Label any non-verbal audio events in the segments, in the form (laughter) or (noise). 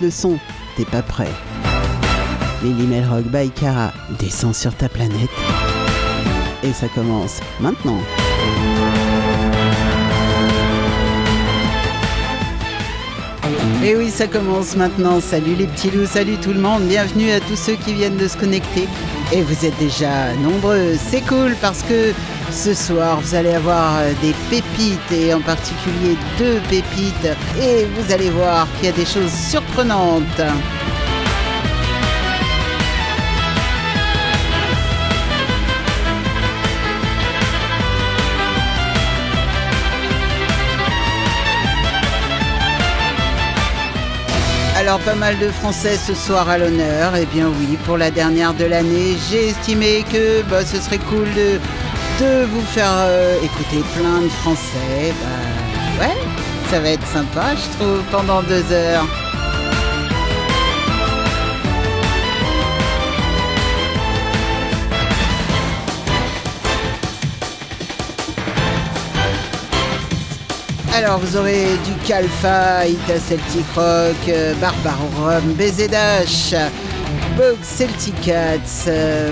le son. T'es pas prêt. Lily Melrock by Cara descend sur ta planète. Et ça commence maintenant. Et oui, ça commence maintenant. Salut les petits loups, salut tout le monde. Bienvenue à tous ceux qui viennent de se connecter. Et vous êtes déjà nombreux. C'est cool parce que ce soir, vous allez avoir des pépites et en particulier deux pépites. Et vous allez voir qu'il y a des choses surprenantes. Alors pas mal de Français ce soir à l'honneur. Eh bien oui, pour la dernière de l'année, j'ai estimé que bah, ce serait cool de, de vous faire euh, écouter plein de Français. Bah ouais, ça va être sympa je trouve pendant deux heures. Alors vous aurez du Calfa, Ita Celtic Rock, euh, Barbarorum, Bog Celtic Cats, euh,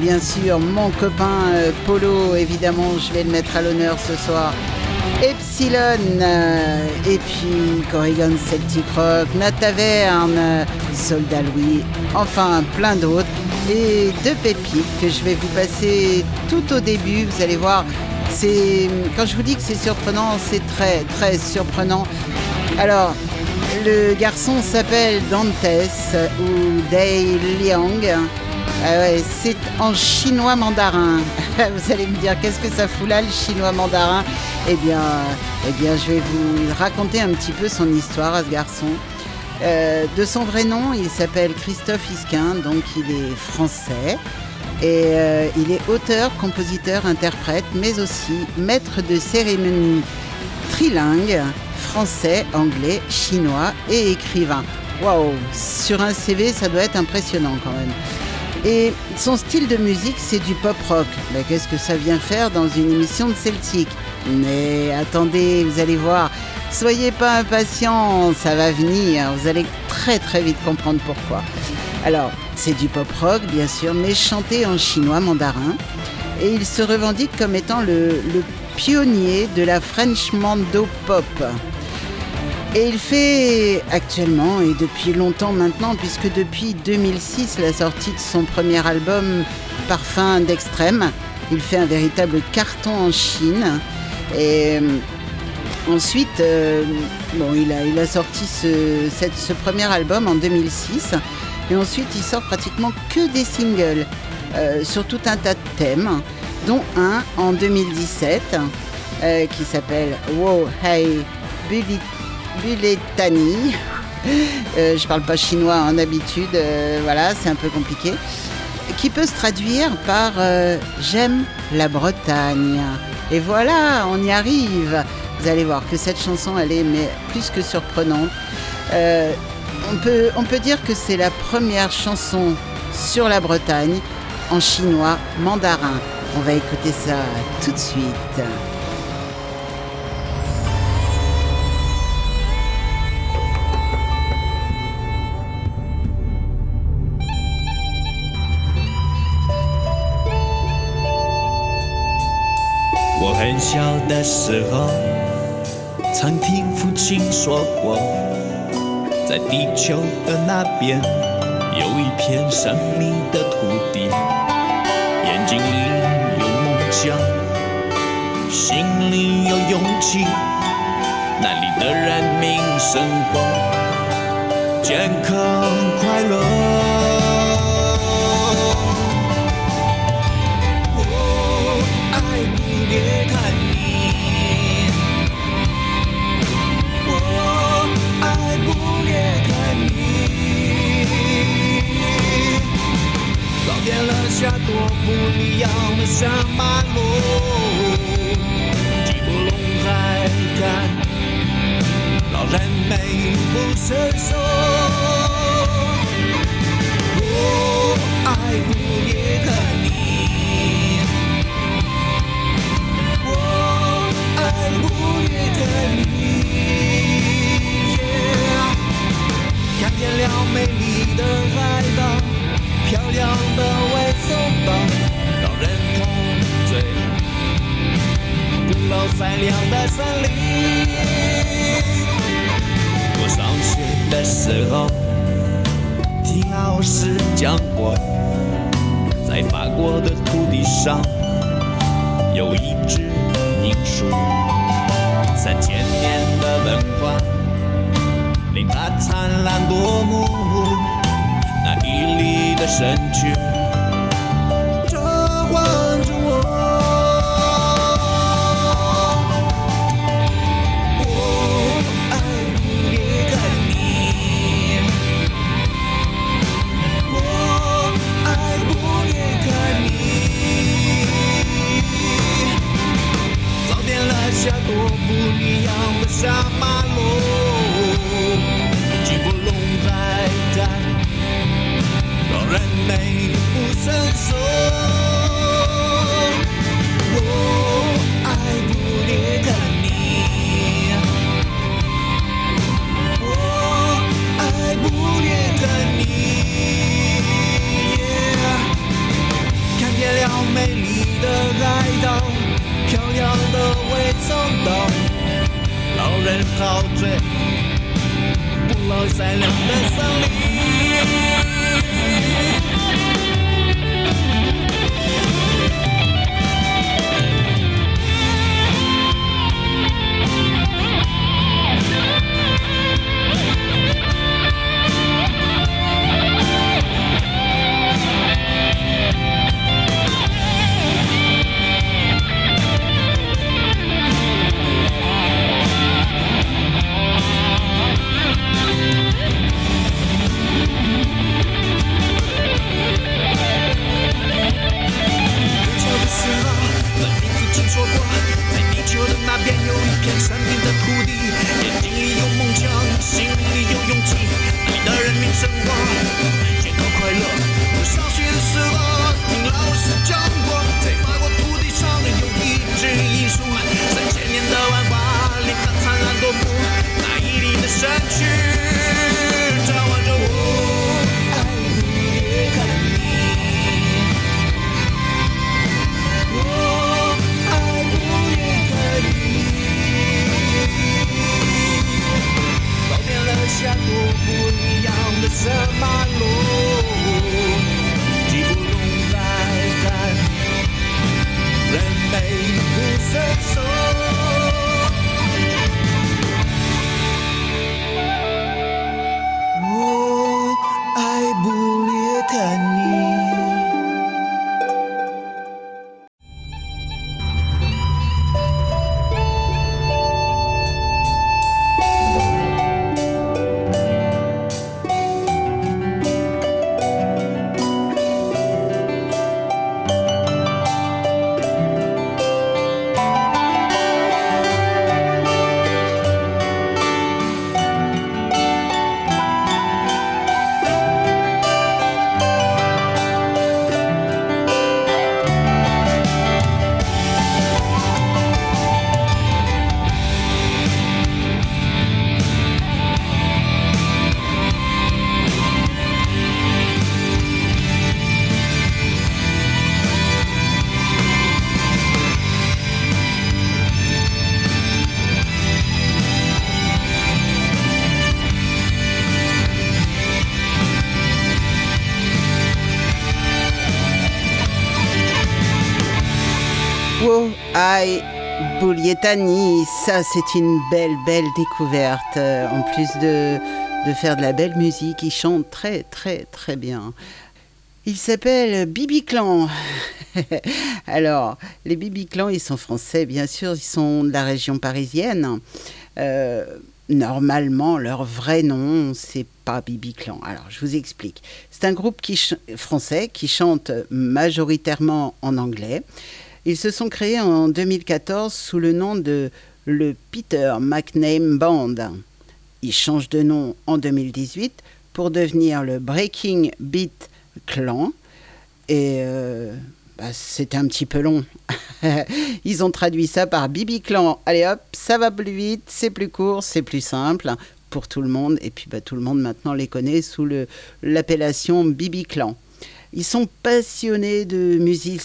bien sûr, mon copain euh, Polo, évidemment je vais le mettre à l'honneur ce soir. Epsilon, euh, et puis Corrigan Celtic Rock, Nataverne, Soldat Louis, enfin plein d'autres. Et deux pépites que je vais vous passer tout au début, vous allez voir, c'est quand je vous dis que c'est surprenant, c'est très très surprenant. Alors, le garçon s'appelle Dantes ou Dai Liang. Ah c'est en chinois mandarin. (laughs) Vous allez me dire qu'est-ce que ça fout là le chinois mandarin? Eh bien, eh bien, je vais vous raconter un petit peu son histoire à ce garçon. Euh, de son vrai nom, il s'appelle Christophe Isquin, donc il est français. Et euh, il est auteur, compositeur, interprète, mais aussi maître de cérémonie trilingue, français, anglais, chinois et écrivain. Waouh, sur un CV, ça doit être impressionnant quand même. Et son style de musique, c'est du pop rock. Mais qu'est-ce que ça vient faire dans une émission de Celtic? Mais attendez, vous allez voir. Soyez pas impatients, ça va venir. Vous allez très très vite comprendre pourquoi. Alors, c'est du pop rock, bien sûr, mais chanté en chinois mandarin. Et il se revendique comme étant le, le pionnier de la French Mando Pop. Et il fait actuellement, et depuis longtemps maintenant, puisque depuis 2006, la sortie de son premier album Parfum d'extrême, il fait un véritable carton en Chine. Et euh, ensuite, euh, il, a, sorti ce premier album en 2006. Et ensuite, il sort pratiquement que des singles euh, sur tout un tas de thèmes, un en 2017 euh, qui s'appelle Wow Hey Buletani. Euh, je parle pas chinois en habitude, euh, voilà, c'est un peu compliqué. Qui peut se traduire par J'aime la Bretagne. Et voilà, on y arrive. Vous allez voir que cette chanson, elle est mais plus que surprenante. On, peut, on peut dire que c'est la première chanson sur la Bretagne en chinois mandarin. On va écouter ça tout de suite. 我很小的时候，曾听父亲说过，在地球的那边有一片神秘的土地，眼睛里你有勇气，那里的人民生活健康快乐。我爱不裂看你，我爱不裂看你。老天落下多不一样的山马人美不胜收，我爱五月的你，我爱五月的你。看遍了美丽的海岛，漂亮的外风岛，让人陶醉，古老善良的森林。上学的时候，听老师讲过，在法国的土地上有一只银树，三千年的文化令它灿烂夺目，那屹立的身躯。下马路，寂寞笼在在，让人美不胜数。我爱不灭的你，我爱不灭的你、看见了美丽的海岛，漂亮的未曾到。人陶醉，不老善良的森林。那边有一片山顶的土地，眼睛里有梦想，心里有勇气，你的人民生活。Boulietani, ça c'est une belle, belle découverte. Euh, en plus de, faire de la belle musique, il chante très, très, très bien. Il s'appelle Bibi Clan. (laughs) Alors, les Bibi Clan, ils sont français, bien sûr, ils sont de la région parisienne. Euh, normalement, leur vrai nom, c'est pas Bibi Clan. Alors, je vous explique. C'est un groupe français qui chante majoritairement en anglais. Ils se sont créés en 2014 sous le nom de le Peter McName Band. Ils changent de nom en 2018 pour devenir le Breaking Beat Clan. Et euh, bah, c'est un petit peu long. (laughs) Ils ont traduit ça par Bibi Clan. Allez hop, ça va plus vite, c'est plus court, c'est plus simple pour tout le monde. Et puis bah, tout le monde maintenant les connaît sous l'appellation Bibi Clan. Ils sont passionnés de musique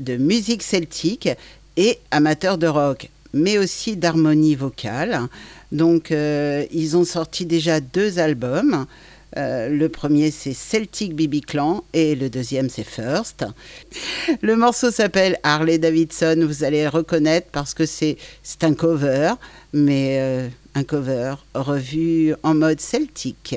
de musique celtique et amateurs de rock. mais aussi d'harmonie vocale. Donc, euh, ils ont sorti déjà deux albums. Euh, le premier c'est Celtic BB Clan et le deuxième c'est First. Le morceau s'appelle Harley Davidson, vous allez le reconnaître parce que c'est un cover, mais euh, un cover revu en mode celtique.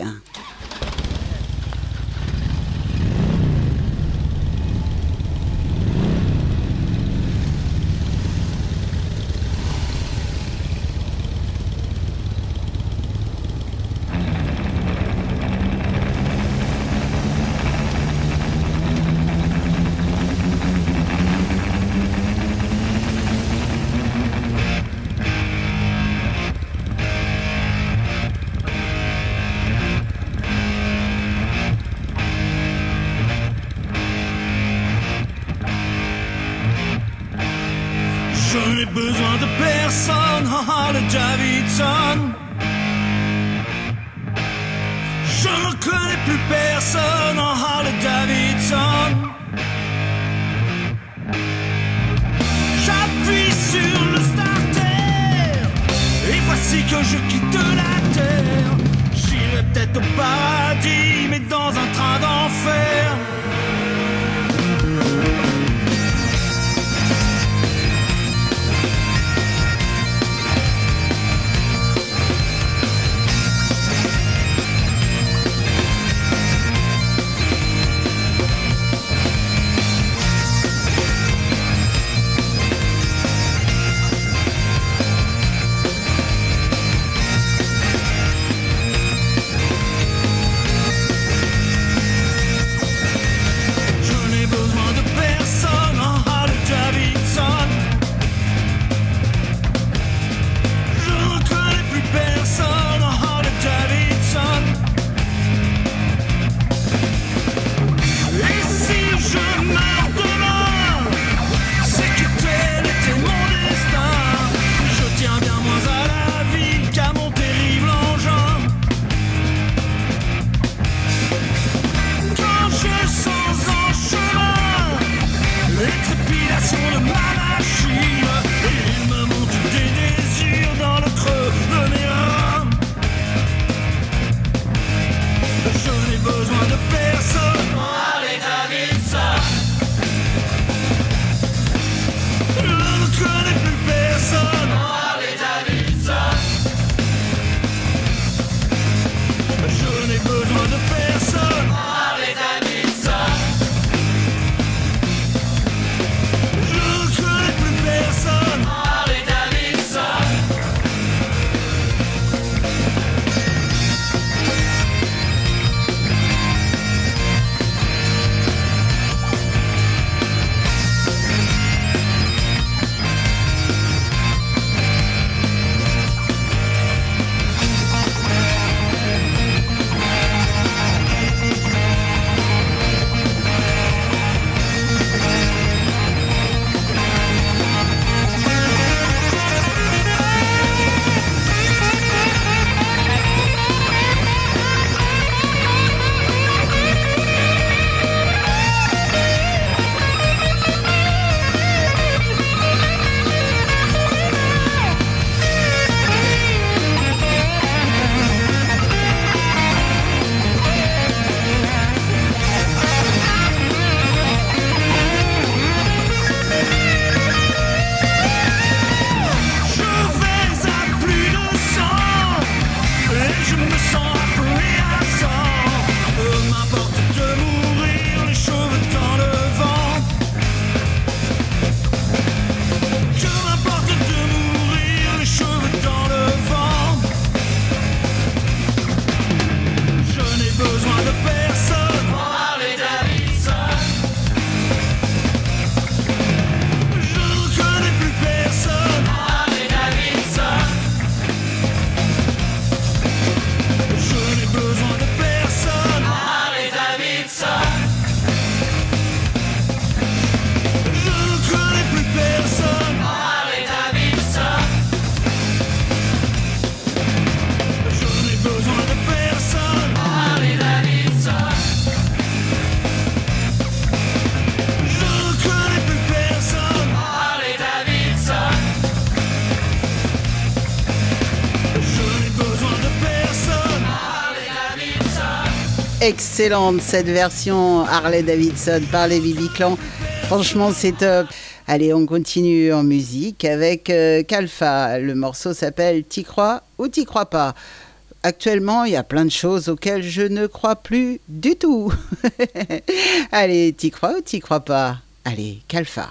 Je n'ai besoin de personne, haha le Davidson. Je ne connais plus personne, haha le Davidson. J'appuie sur le starter, et voici que je quitte la terre. J'irai peut-être au paradis, mais dans un train d'enfer. Excellente cette version Harley Davidson par les Bibi Clan. Franchement, c'est top. Allez, on continue en musique avec euh, Kalfa. Le morceau s'appelle T'y crois ou t'y crois pas Actuellement, il y a plein de choses auxquelles je ne crois plus du tout. (laughs) Allez, t'y crois ou t'y crois pas? Allez, Kalfa.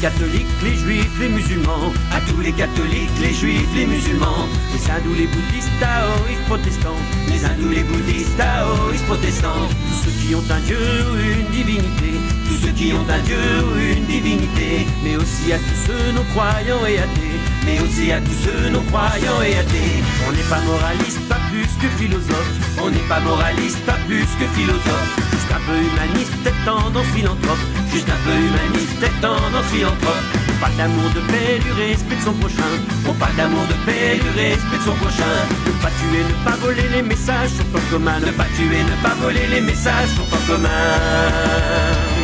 Catholiques, les juifs, les musulmans, à tous les catholiques, les juifs, les musulmans, les hindous, les bouddhistes, taoïstes, protestants, les hindous, les bouddhistes, taoïstes, protestants, tous ceux qui ont un dieu ou une divinité, tous ceux qui ont un dieu ou une divinité, mais aussi à tous ceux non croyants et athées, mais aussi à tous ceux non croyants et athées. On n'est pas moraliste, pas plus que philosophe, on n'est pas moraliste, pas plus que philosophe, juste un peu humaniste, peut-être tendance philanthrope, juste un peu humaniste, peut-être tendance philanthrope. On parle d'amour, de paix, du respect de son prochain. On parle d'amour, de paix, du respect de son prochain. Ne pas tuer, ne pas voler les messages sont en commun. Ne pas tuer, ne pas voler les messages sont en commun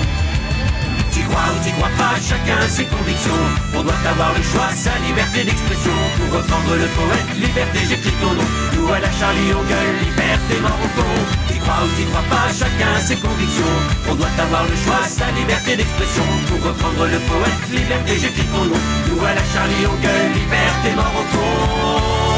crois ou t'y crois pas, chacun ses convictions. On doit avoir le choix, sa liberté d'expression. Pour reprendre le poète, liberté, j'écris ton nom. Nous à la Charlie, on gueule, liberté, Marocco. T'y crois ou t'y crois pas, chacun ses convictions. On doit avoir le choix, sa liberté d'expression. Pour reprendre le poète, liberté, j'écris ton nom. Nous à la Charlie, on gueule, liberté, Marocco.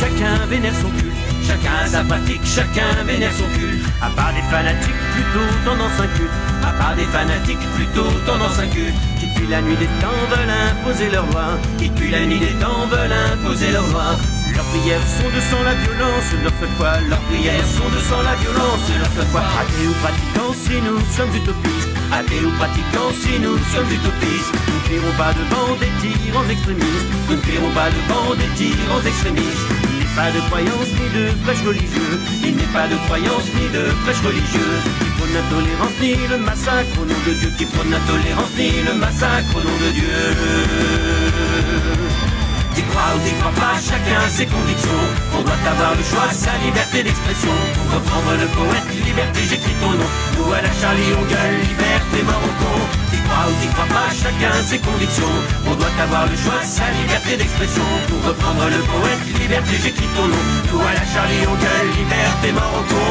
Chacun vénère son culte. Chacun sa pratique, chacun vénère son culte. À part des fanatiques, plutôt tendance un culte. À part des fanatiques, plutôt tendance un culte. Qui depuis la nuit des temps veulent imposer leur loi. Qui depuis la nuit des temps veulent imposer leur loi. Leurs prières sont de sang la violence, leur seule foi. Leurs prières sont de sang la violence, leur seule foi. Athées ou pratiquants, si nous sommes utopistes. Athées ou pratiquants, si nous sommes utopistes. Nous ne paierons pas devant des tyrans extrémistes. Nous ne paierons pas devant des tyrans extrémistes pas de croyance ni de prêche religieux. Il n'est pas de croyance ni de prêche religieux. Qui prône la tolérance ni le massacre au nom de Dieu. Qui prône la tolérance ni le massacre au nom de Dieu. T'y crois ou t'y crois pas, chacun ses convictions. On doit avoir le choix, sa liberté d'expression. Pour reprendre le poète, liberté, j'écris ton nom. Nous à la Charlie, on gueule, liberté, Marocco. T'y crois ou t'y crois pas, chacun ses convictions. On doit avoir le choix, sa liberté d'expression. Pour reprendre le poète, liberté, j'écris ton nom. Nous à la Charlie, on gueule, liberté, Marocco.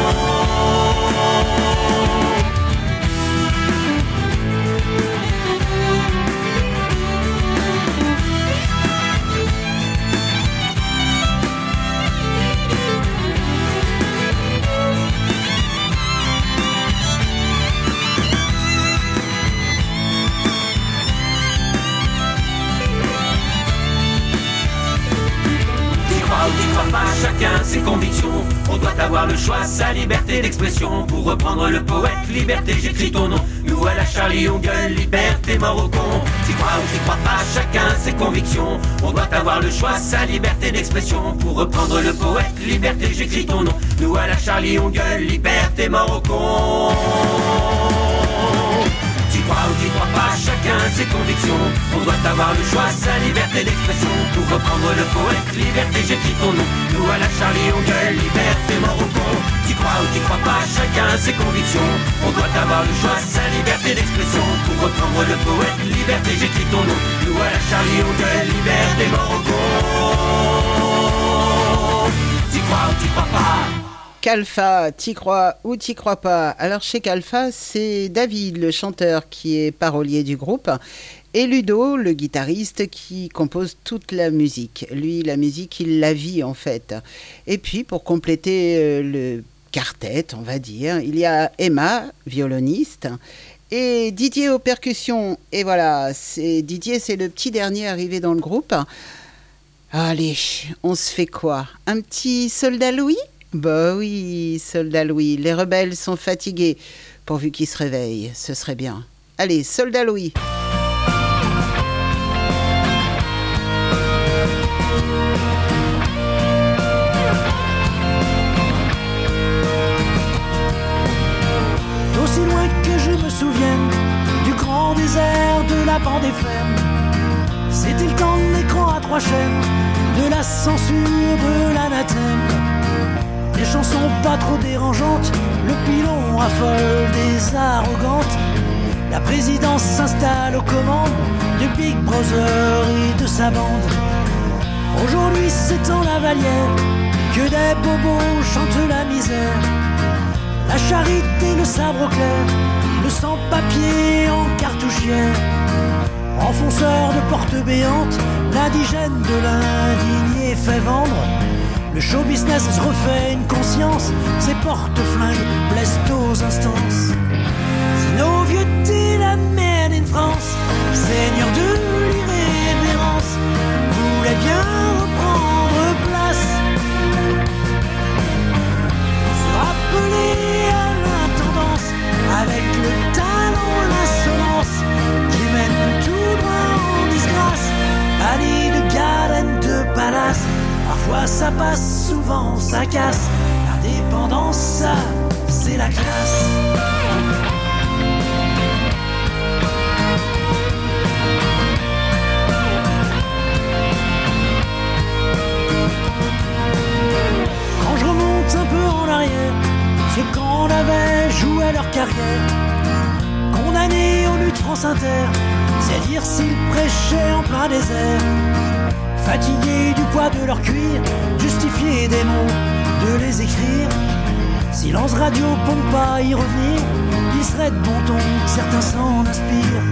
Sa liberté d'expression. Pour reprendre le poète, liberté, j'écris ton nom. Nous à la Charlie, on gueule, liberté, mort au. T'y crois ou t'y crois pas, chacun ses convictions. On doit avoir le choix, sa liberté d'expression. Pour reprendre le poète, liberté, j'écris ton nom. Nous à la Charlie, on gueule, liberté, mort crois ou tu crois pas, chacun ses convictions. On doit avoir le choix, sa liberté d'expression. Pour reprendre le poète, liberté, j'écris ton nom. Nous à la Charlie, on gueule, liberté, mort au con. Tu crois ou tu crois pas, chacun ses convictions. On doit avoir le choix, sa liberté d'expression. Pour reprendre le poète, liberté, j'écris ton nom. Nous à la Charlie, on gueule, liberté, mort au con. Tu crois ou tu crois pas? Calfa, t'y crois ou t'y crois pas? Alors chez Calfa, c'est David, le chanteur, qui est parolier du groupe, et Ludo, le guitariste, qui compose toute la musique. Lui, la musique, il la vit en fait. Et puis, pour compléter euh, le quartet, on va dire, il y a Emma, violoniste, et Didier aux percussions. Et voilà, c'est Didier, c'est le petit dernier arrivé dans le groupe. Allez, on se fait quoi? Un petit soldat Louis? Bah oui, soldat Louis, les rebelles sont fatigués. Pourvu qu'ils se réveillent, ce serait bien. Allez, soldat Louis. D'aussi loin que je me souvienne du grand désert de la bande FM, c'était le temps de l'écran à trois chaînes, de la censure, de l'anathème des chansons pas trop dérangeantes, le pilon affole des arrogantes. La présidence s'installe aux commandes du Big Brother et de sa bande. Aujourd'hui c'est en la valière que des bobos chantent la misère. La charité, le sabre clair, le sans-papier en cartouchière. Enfonceur de portes béantes, l'indigène de l'indigné fait vendre le show business se refait une conscience, ses porte-flingues blessent aux instances. Si nos vieux la merde in France, seigneur de l'irrévérence, voulait bien reprendre place. Se rappeler à l'intendance, avec le talent, l'insolence, qui mène tout droit en disgrâce, Ali de garden de palace Parfois ça passe, souvent ça casse. L'indépendance, ça, c'est la classe. Quand je remonte un peu en arrière, ceux qu'on avait joué leur carrière, condamnés aux luttes France Inter, c'est dire s'ils prêchaient en plein désert fatigués du poids de leur cuir, justifier des mots, de les écrire. Silence radio pour pas y revenir, il serait de bon ton certains s'en inspirent.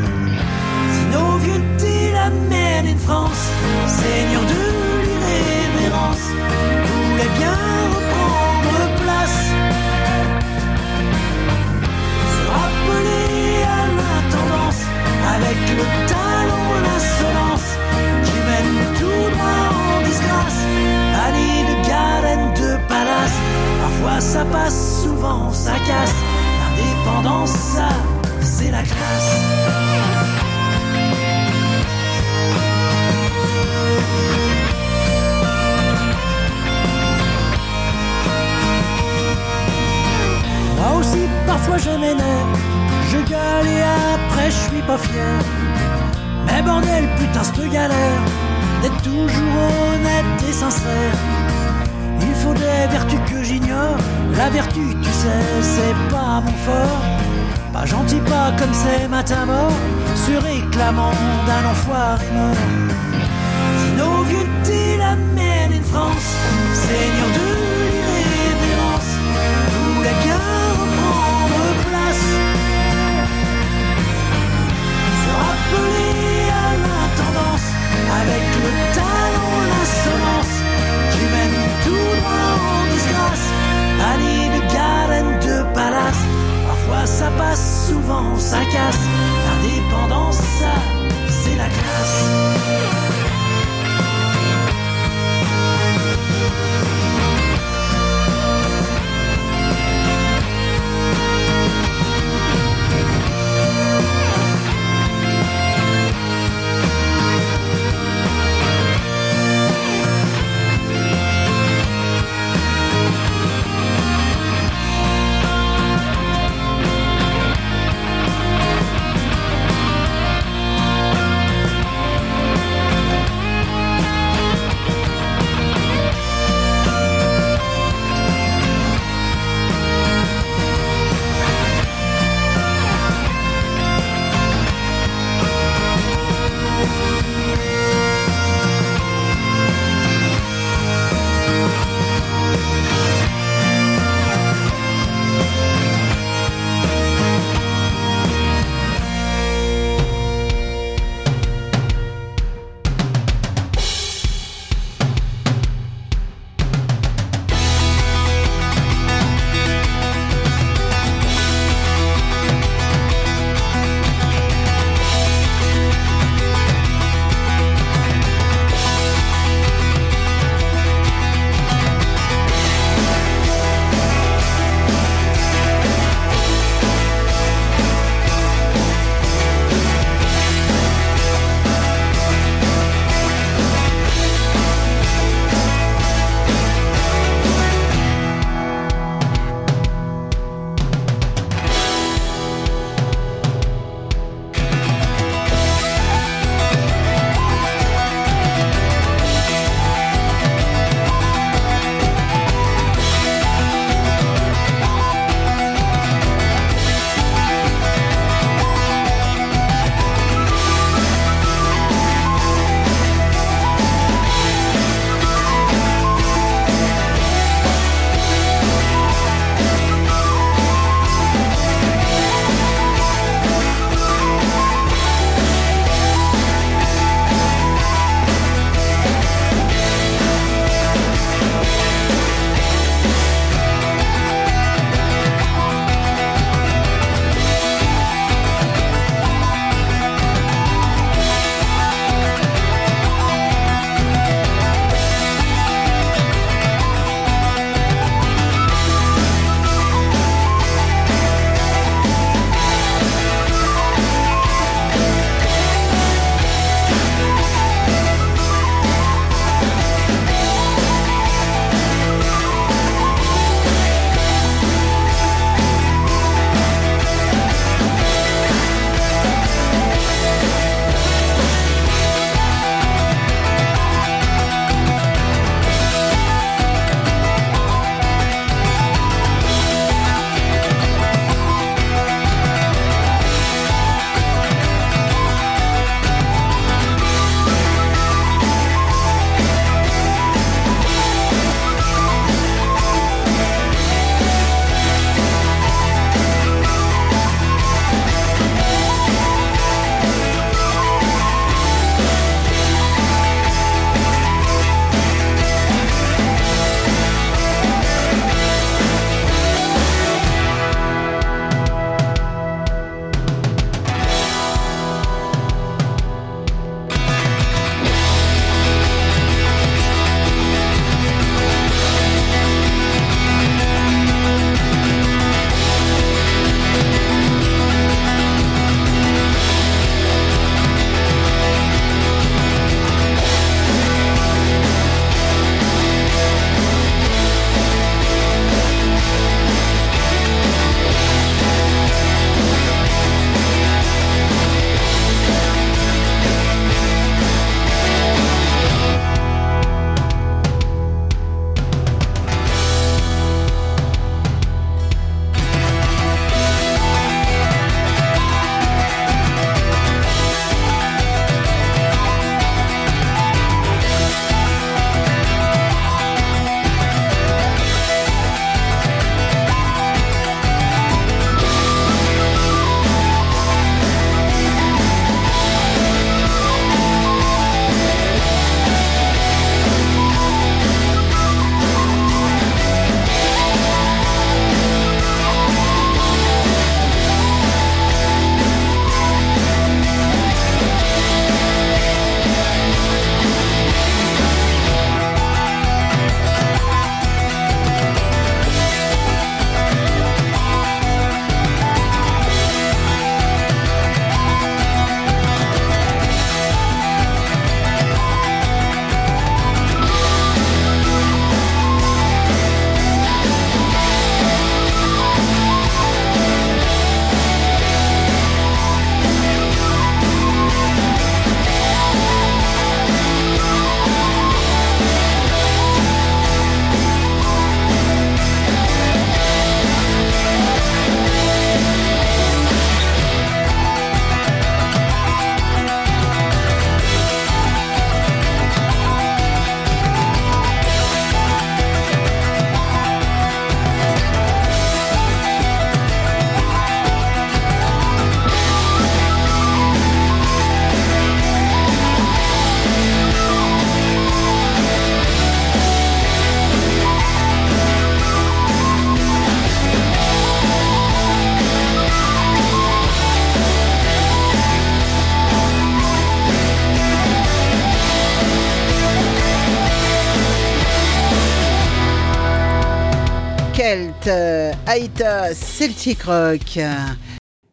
Aïta Celtic Rock.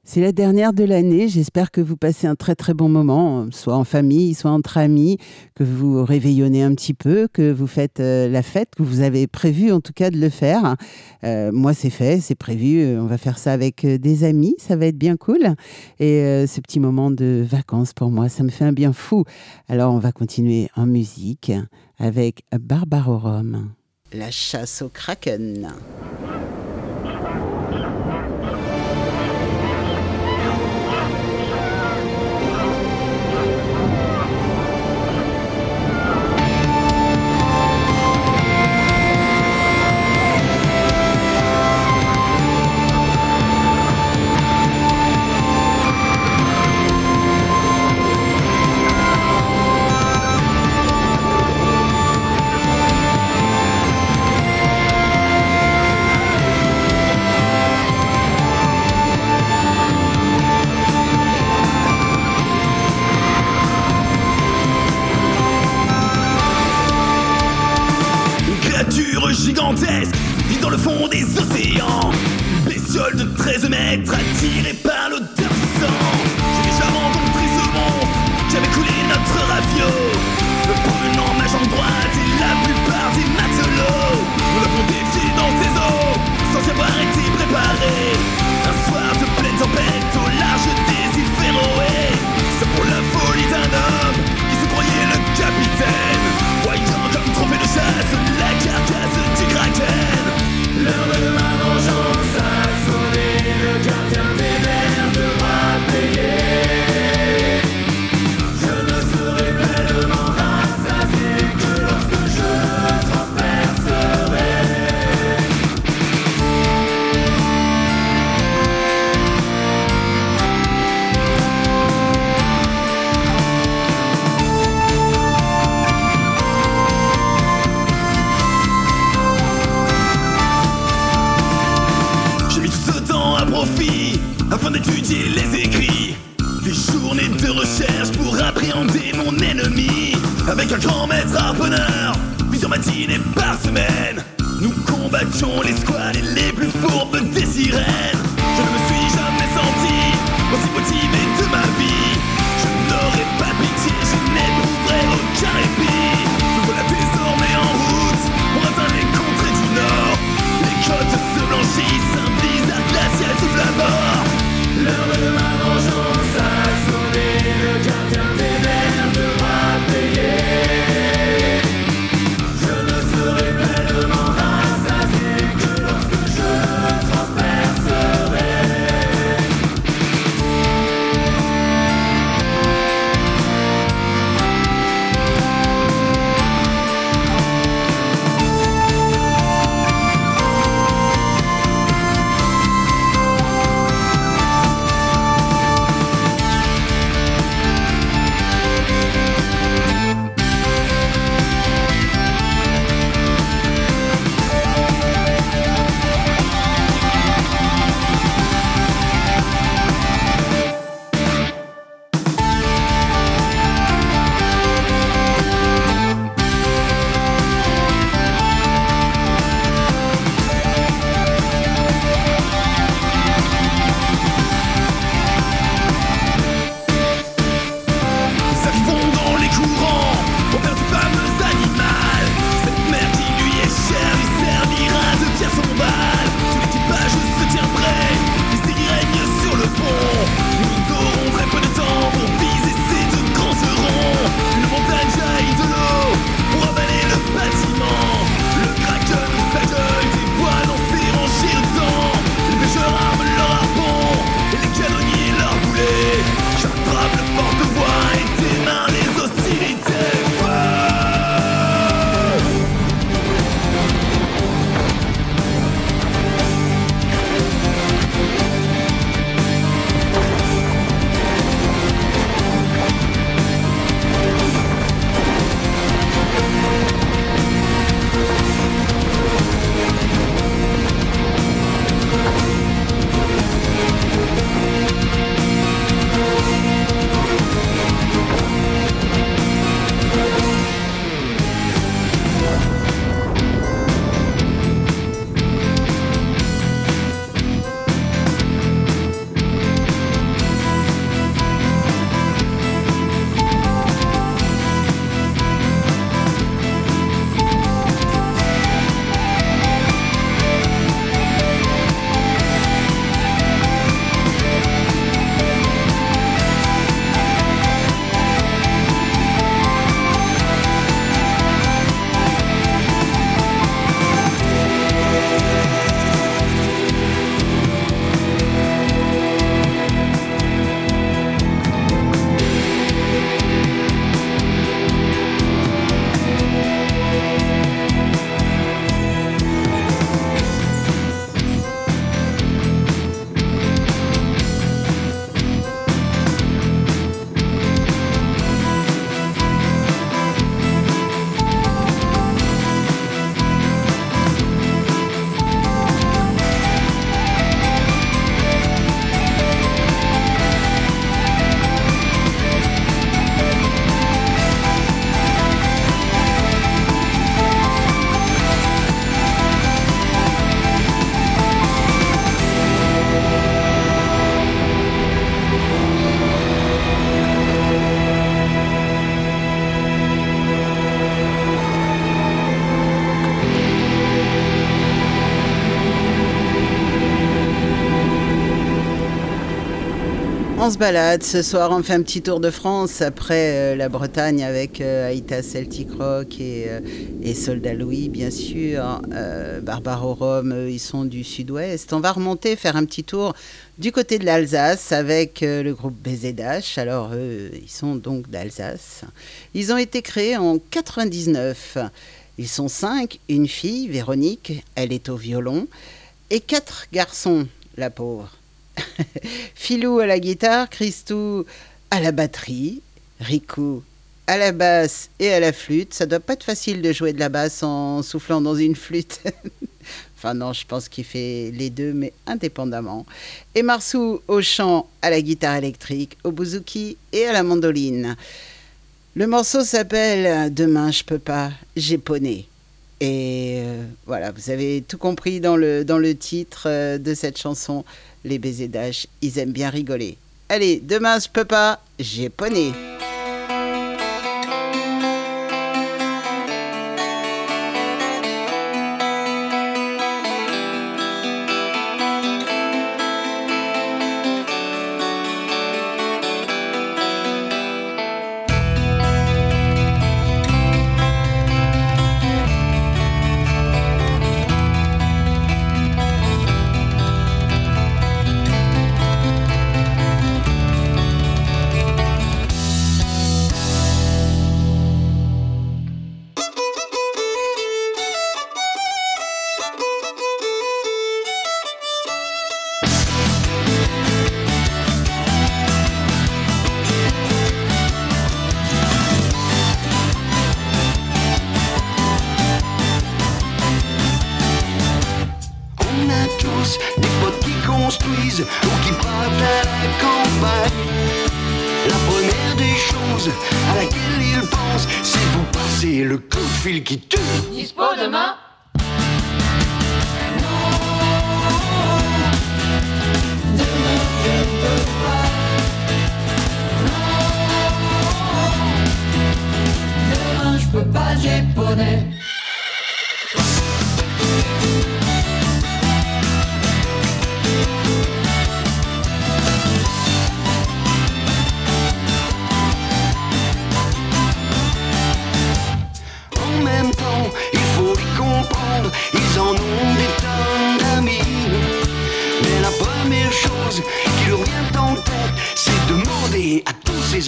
C'est la dernière de l'année. J'espère que vous passez un très très bon moment, soit en famille, soit entre amis, que vous réveillonnez un petit peu, que vous faites euh, la fête, que vous avez prévu en tout cas de le faire. Euh, moi, c'est fait, c'est prévu. On va faire ça avec des amis. Ça va être bien cool. Et ce petit moment de vacances pour moi, ça me fait un bien fou. Alors, on va continuer en musique avec Barbarorum. La chasse au kraken. Le fond des océans. Bestiole de 13 mètres attirée par l'odeur du sang. J'ai déjà rencontré ce monstre, j'avais coulé notre ravio. Le prenant ma jambe droite et la plupart des matelots. Nous l'avons défié dans ses eaux, sans avoir été préparé. Un soir de pleine tempête au large des îles Féroé. C'est pour la folie d'un homme qui se croyait le capitaine. Voyant comme de chasse Miller. Afin d'étudier les écrits. Des journées de recherche pour appréhender mon ennemi. Avec un grand maître harponneur, plusieurs matinées par semaine. Nous combattions les squales et les plus fourbes des sirènes. On se balade ce soir, on fait un petit tour de France après euh, la Bretagne avec euh, Aïta Celtic Rock et, euh, et Soldat Louis, bien sûr. Euh, Barbaro Rome, ils sont du sud-ouest. On va remonter, faire un petit tour du côté de l'Alsace avec le groupe BZH. Alors, eux, ils sont donc d'Alsace. Ils ont été créés en 99. Ils sont cinq, une fille, Véronique, elle est au violon, et quatre garçons, la pauvre. (laughs) Philou à la guitare, Christou à la batterie, Rico à la basse et à la flûte. Ça doit pas être facile de jouer de la basse en soufflant dans une flûte. (laughs) enfin non, je pense qu'il fait les deux, mais indépendamment. Et Marsou au chant, à la guitare électrique, au bouzouki et à la mandoline. Le morceau s'appelle Demain je peux pas, j'ai poney. Et euh, voilà, vous avez tout compris dans le, titre euh, de cette chanson. Les baisers d'âge, ils aiment bien rigoler. Allez, demain je peux pas, j'ai poney.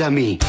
Tous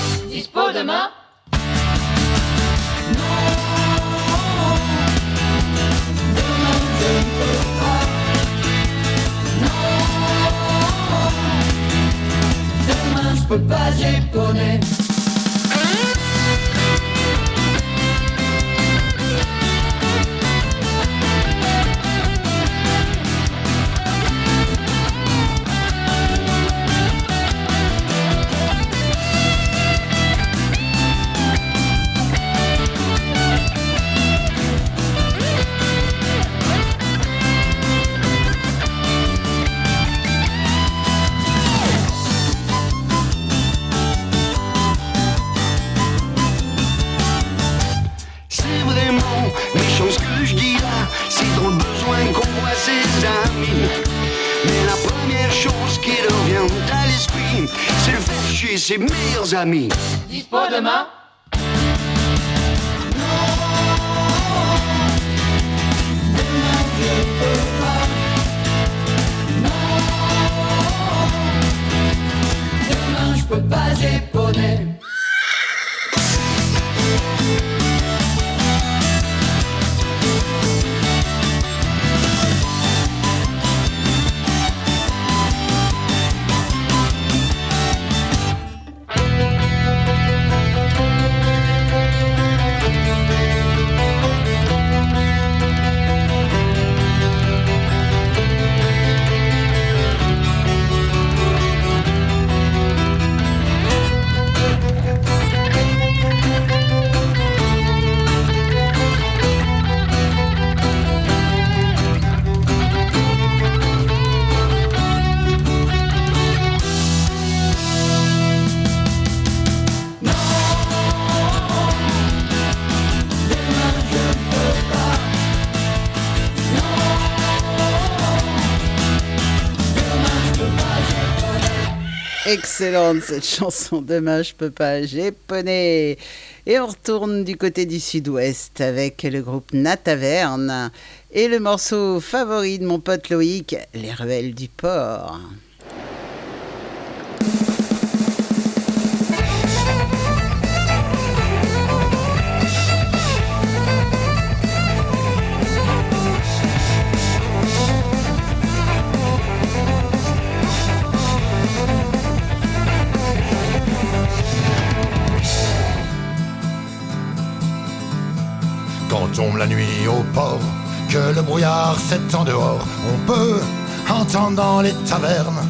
amis. Dispo demain excellente cette chanson. Demain, je peux pas, j'ai poney. Et on retourne du côté du sud-ouest avec le groupe Nataverne et le morceau favori de mon pote Loïc, Les Ruelles du Port. Tombe la nuit au port, que le brouillard s'étend dehors, on peut entendre dans les tavernes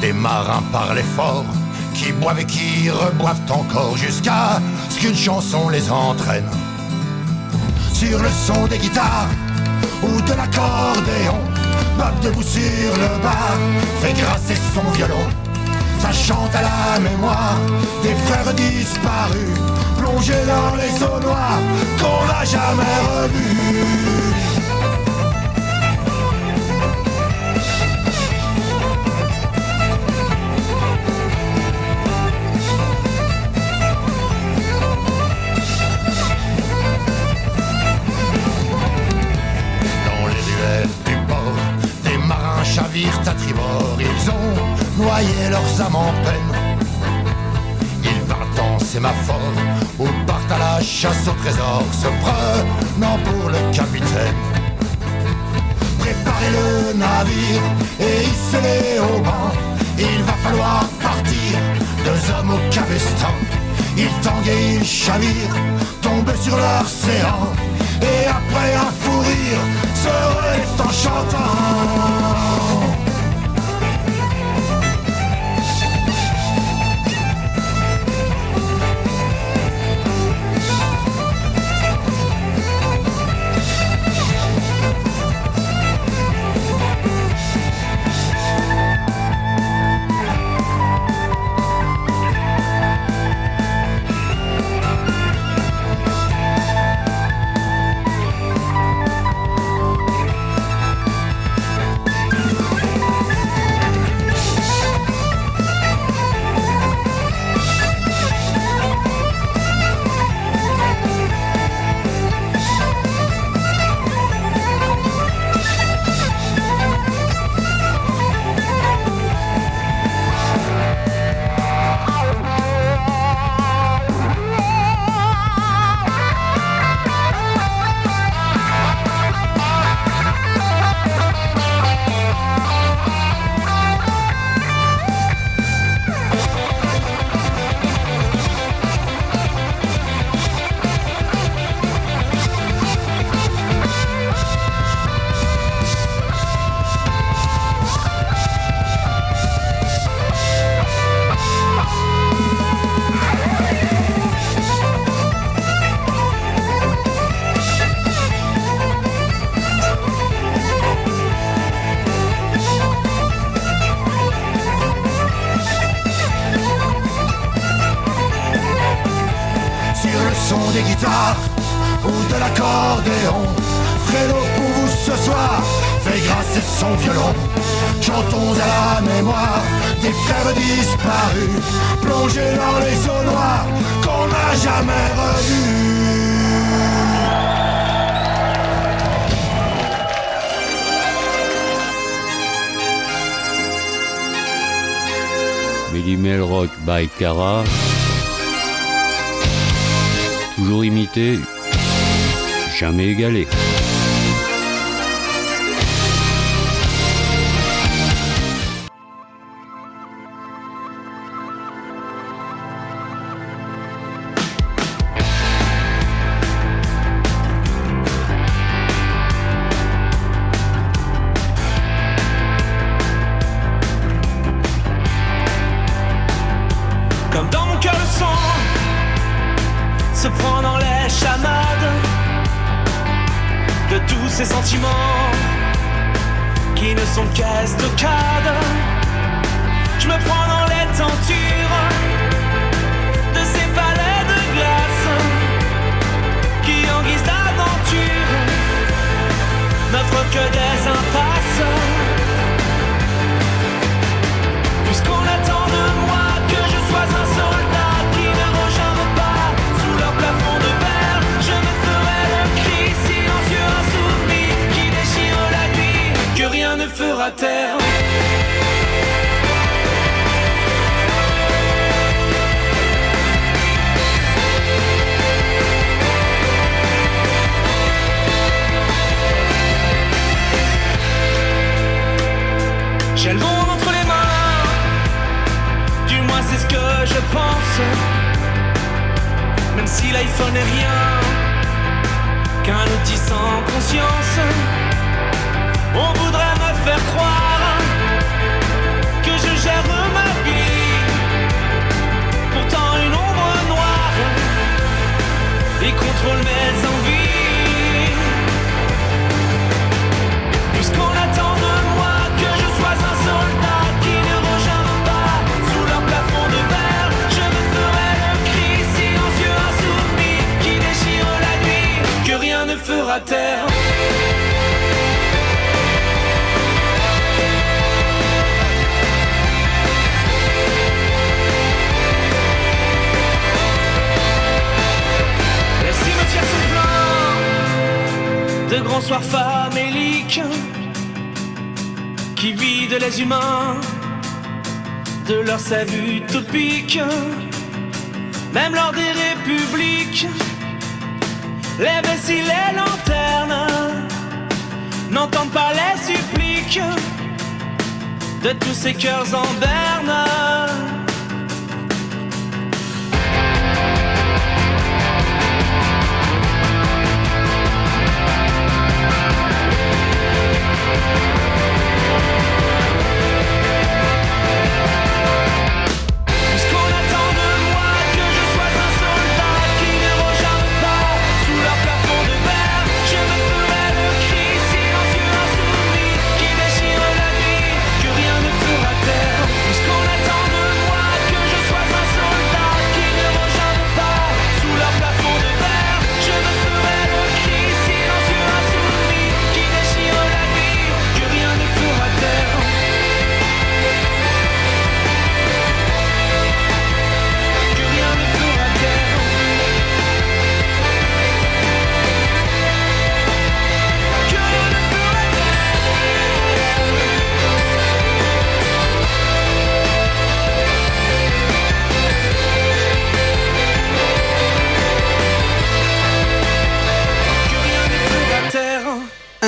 des marins parler fort, qui boivent et qui reboivent encore jusqu'à ce qu'une chanson les entraîne. Sur le son des guitares ou de l'accordéon, Bob debout sur le bar fait grasser son violon. Ça chante à la mémoire des frères disparus, plongés dans les eaux noires qu'on n'a jamais revus. Dans les ruelles du port, des marins chavirent à tribord. Ils ont noyé leurs âmes en peine. Ils partent en sémaphore ou partent à la chasse au trésor, se prenant pour le capitaine. Préparez le navire et hissez-les au banc. Il va falloir partir, deux hommes au cabestan. Ils tanguent et ils chavirent, tombent sur séant. Et après un fou rire, se relèvent en chantant. Toujours imité, jamais égalé.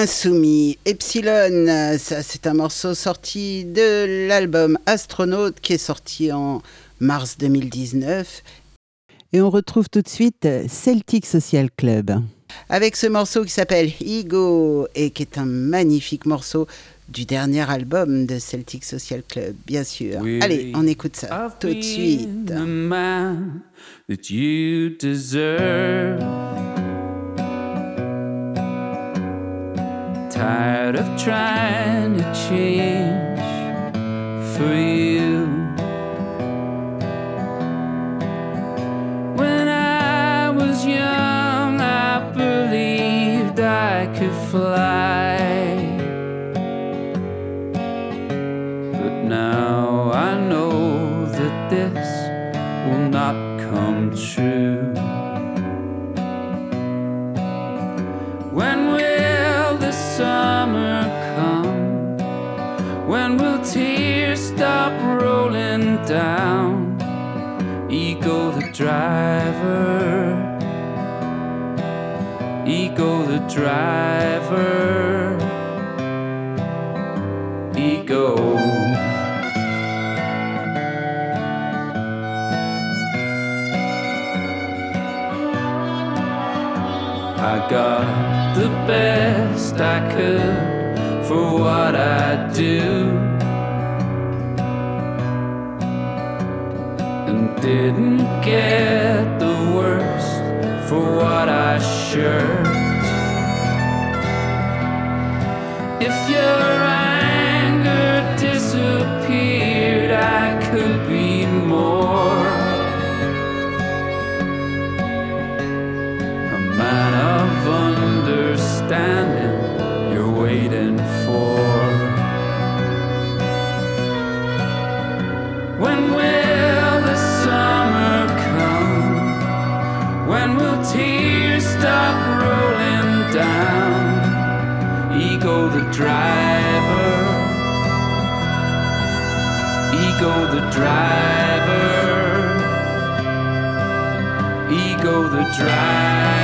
Insoumis, Epsilon, ça c'est un morceau sorti de l'album Astronaute qui est sorti en mars 2019. Et on retrouve tout de suite Celtic Social Club. Avec ce morceau qui s'appelle Ego et qui est un magnifique morceau du dernier album de Celtic Social Club, bien sûr. Allez, on écoute ça I've tout de suite. Tired of trying to change for you. When I was young, I believed I could fly. But now I know that this will not come true. When will rolling down? Ego the driver, ego the driver, ego. I got the best I could for what I do. Didn't get the worst for what I shirked. If your anger disappeared, I could be more. A man of understanding the driver, ego the driver, ego the driver.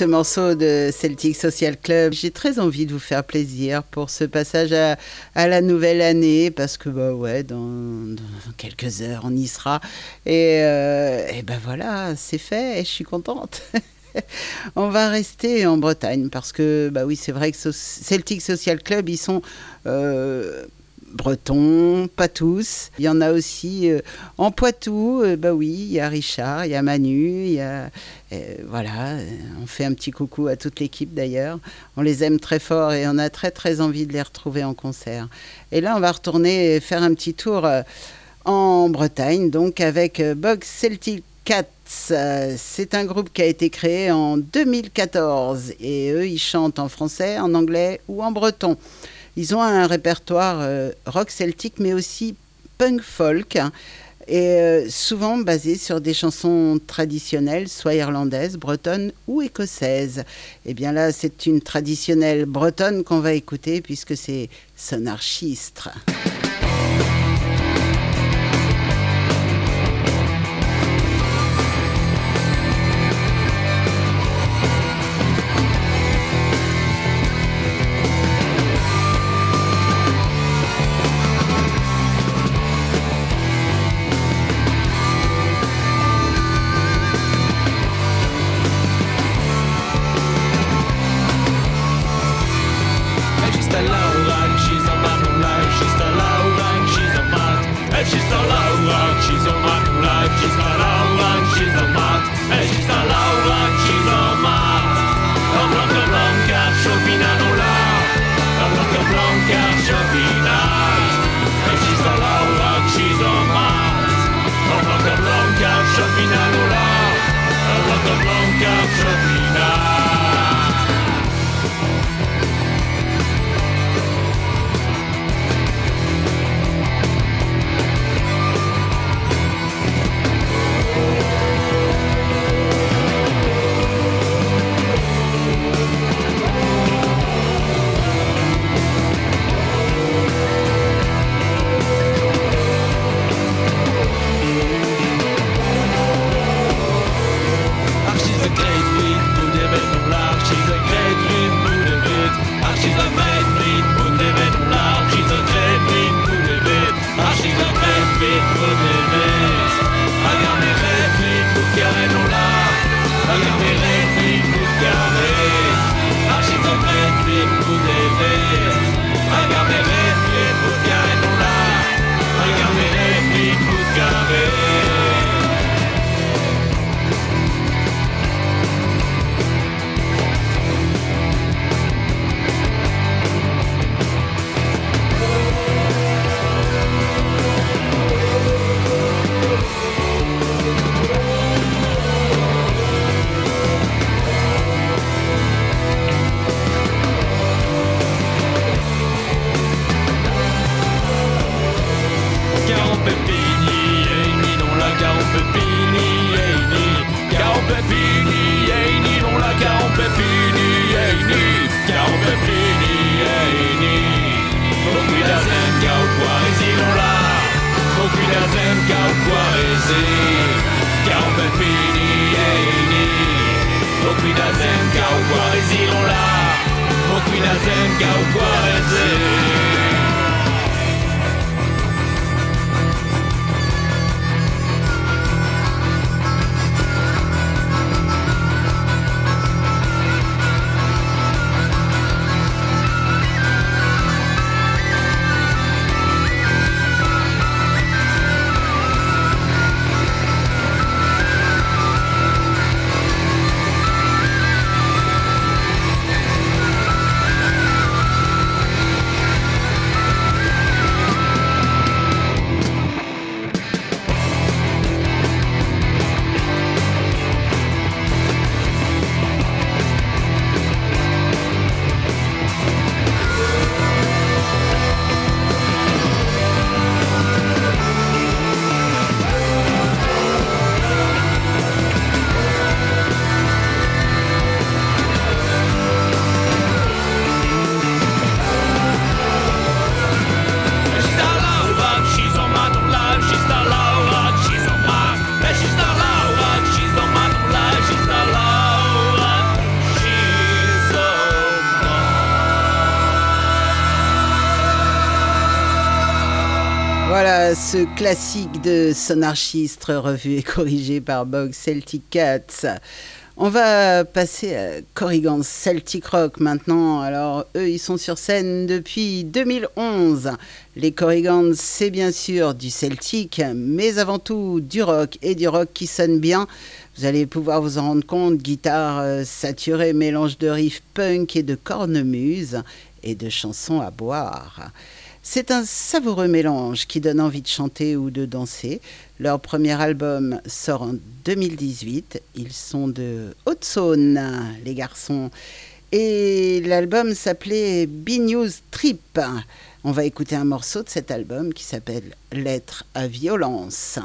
Ce morceau de Celtic Social Club. J'ai très envie de vous faire plaisir pour ce passage à, la nouvelle année parce que bah ouais, dans, quelques heures on y sera et, euh, et ben voilà, c'est fait je suis contente. (laughs) on va rester en Bretagne parce que bah oui, c'est vrai que Celtic Social Club ils sont euh, bretons, pas tous. Il y en a aussi euh, en Poitou, euh, bah oui, il y a Richard, il y a Manu, il y a euh, voilà, euh, on fait un petit coucou à toute l'équipe d'ailleurs. On les aime très fort et on a très très envie de les retrouver en concert. Et là, on va retourner faire un petit tour en Bretagne, donc avec Box Celtic Cats. C'est un groupe qui a été créé en 2014 et eux, ils chantent en français, en anglais ou en breton. Ils ont un répertoire euh, rock celtique, mais aussi punk folk, hein, et euh, souvent basé sur des chansons traditionnelles, soit irlandaises, bretonnes ou écossaises. Et bien là, c'est une traditionnelle bretonne qu'on va écouter puisque c'est Sonarchistre. Ce classique de Sonarchistre revu et corrigé par Bog Celtic Cats. On va passer à Corrigan Celtic Rock maintenant. Alors, eux, ils sont sur scène depuis 2011. Les Corrigans, c'est bien sûr du Celtic, mais avant tout du rock et du rock qui sonne bien. Vous allez pouvoir vous en rendre compte, guitare euh, saturée, mélange de riffs punk et de cornemuse et de chansons à boire. C'est un savoureux mélange qui donne envie de chanter ou de danser. Leur premier album sort en 2018. Ils sont de Haute-Saône, les garçons. Et l'album s'appelait B-News Trip. On va écouter un morceau de cet album qui s'appelle Lettre à violence.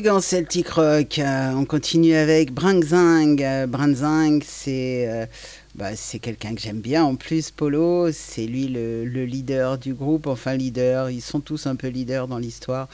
Corrigan Celtic Rock, euh, on continue avec Branzing. Euh, c'est euh, bah, c'est quelqu'un que j'aime bien en plus, Polo. C'est lui le, le leader du groupe, enfin leader, ils sont tous un peu leaders dans l'histoire.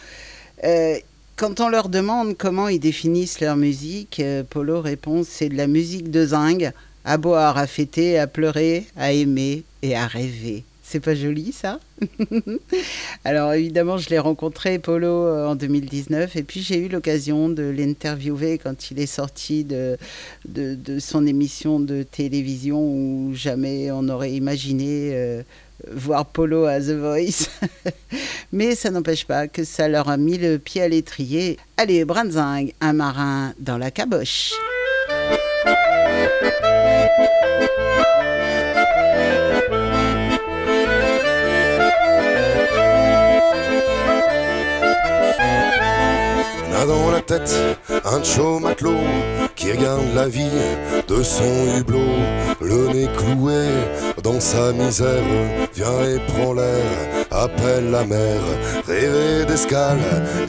Euh, quand on leur demande comment ils définissent leur musique, euh, Polo répond c'est de la musique de zingue, à boire, à fêter, à pleurer, à aimer et à rêver. C'est pas joli ça (laughs) Alors évidemment, je l'ai rencontré Polo euh, en 2019 et puis j'ai eu l'occasion de l'interviewer quand il est sorti de, de, de son émission de télévision où jamais on aurait imaginé euh, voir Polo à The Voice. (laughs) Mais ça n'empêche pas que ça leur a mis le pied à l'étrier. Allez, Branzing, un marin dans la caboche. Dans la tête un chaud matelot qui regarde la vie de son hublot, le nez cloué dans sa misère, vient et prend l'air, appelle la mer, rêver d'escale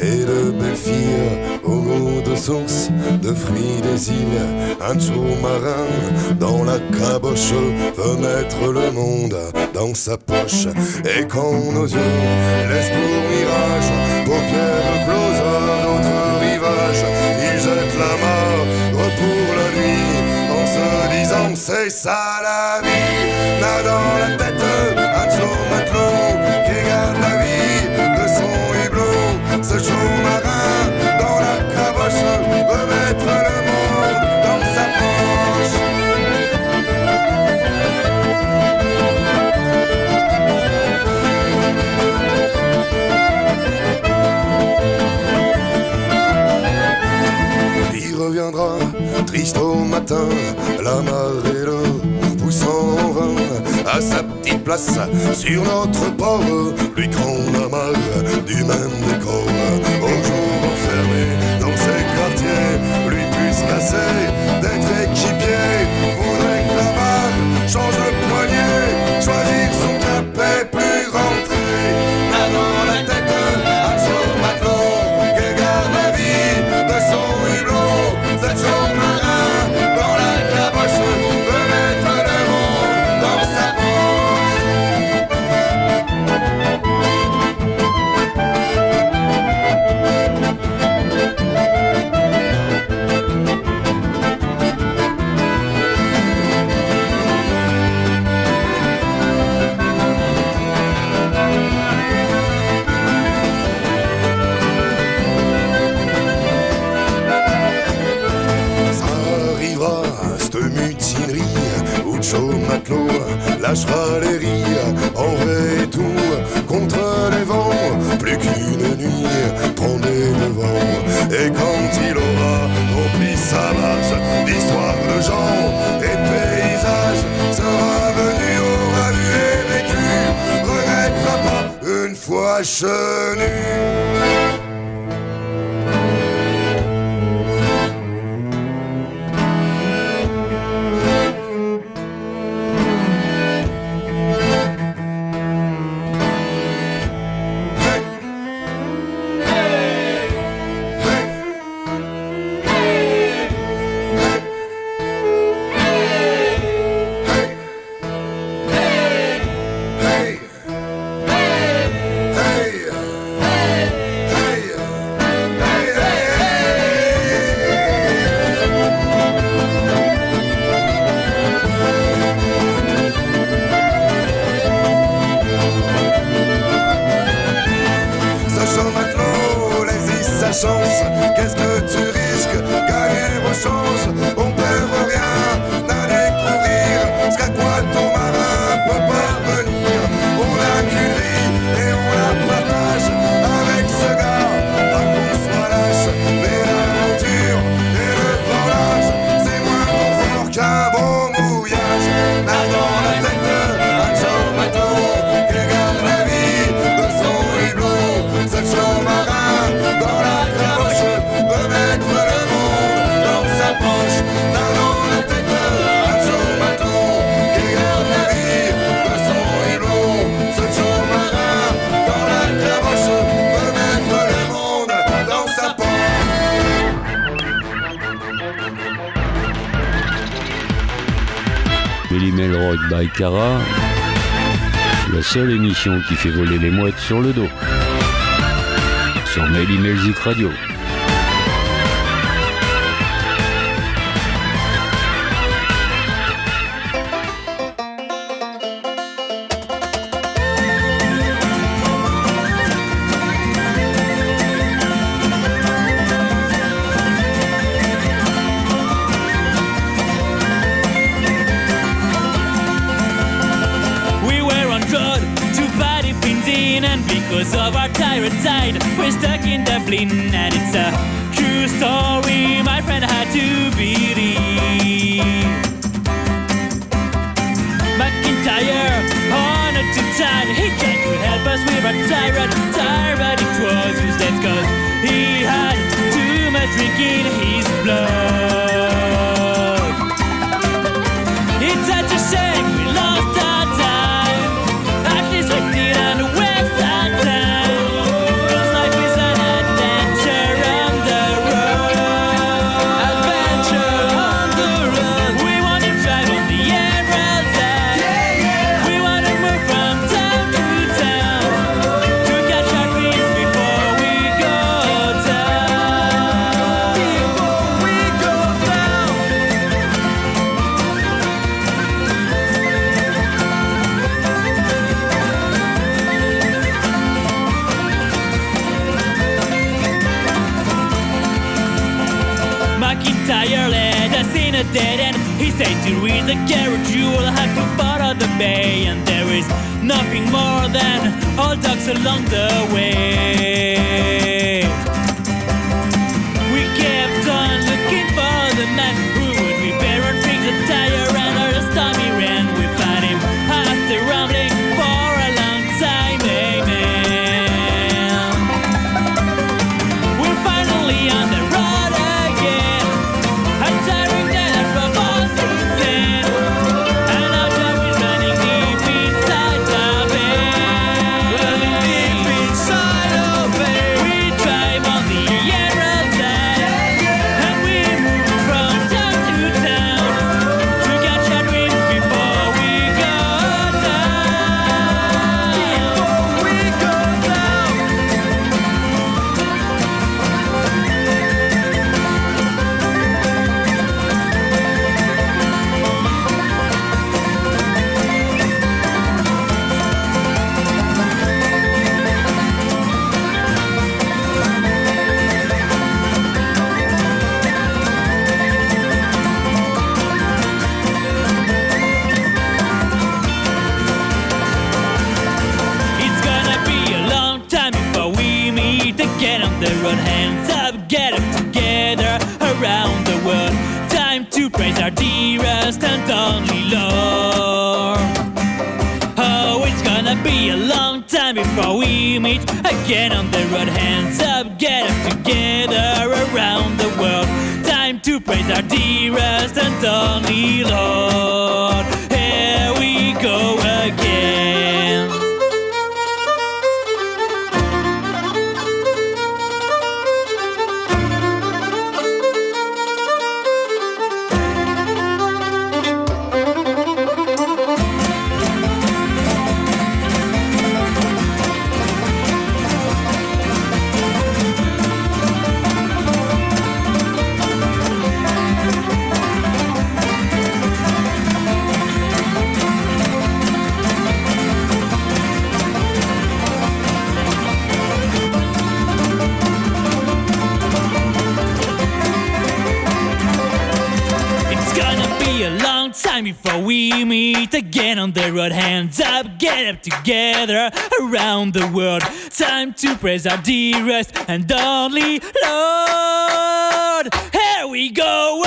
et de belles filles, au goût de source, de fruits des îles, un chaud marin dans la caboche veut mettre le monde dans sa poche, et quand nos yeux laissent pour mirage, paupières closes, c'est ça la vie. N'a dans la tête un chaud matelot qui garde la vie de son hublot. Ce chaud marin dans la caboche veut mettre le monde dans sa poche. Il reviendra triste au matin, la marée à sa petite place sur notre port, lui qu'on amarre du même décor. Au jour enfermé dans ses quartiers, lui puisse casser lâchera les rires en tout contre les vents. Plus qu'une nuit, prenez le vent. Et quand il aura rempli sa marche d'histoire de gens et paysages, sera venu, aura vu et vécu, regrettera pas une fois chenu. by Cara, la seule émission qui fait voler les mouettes sur le dos. Sur Melly Music Radio. Again on the road, hands up, get up together around the world. Time to praise our dearest and only Lord. Meet again on the road. Hands up, get up together around the world. Time to praise our dearest and only Lord. Here we go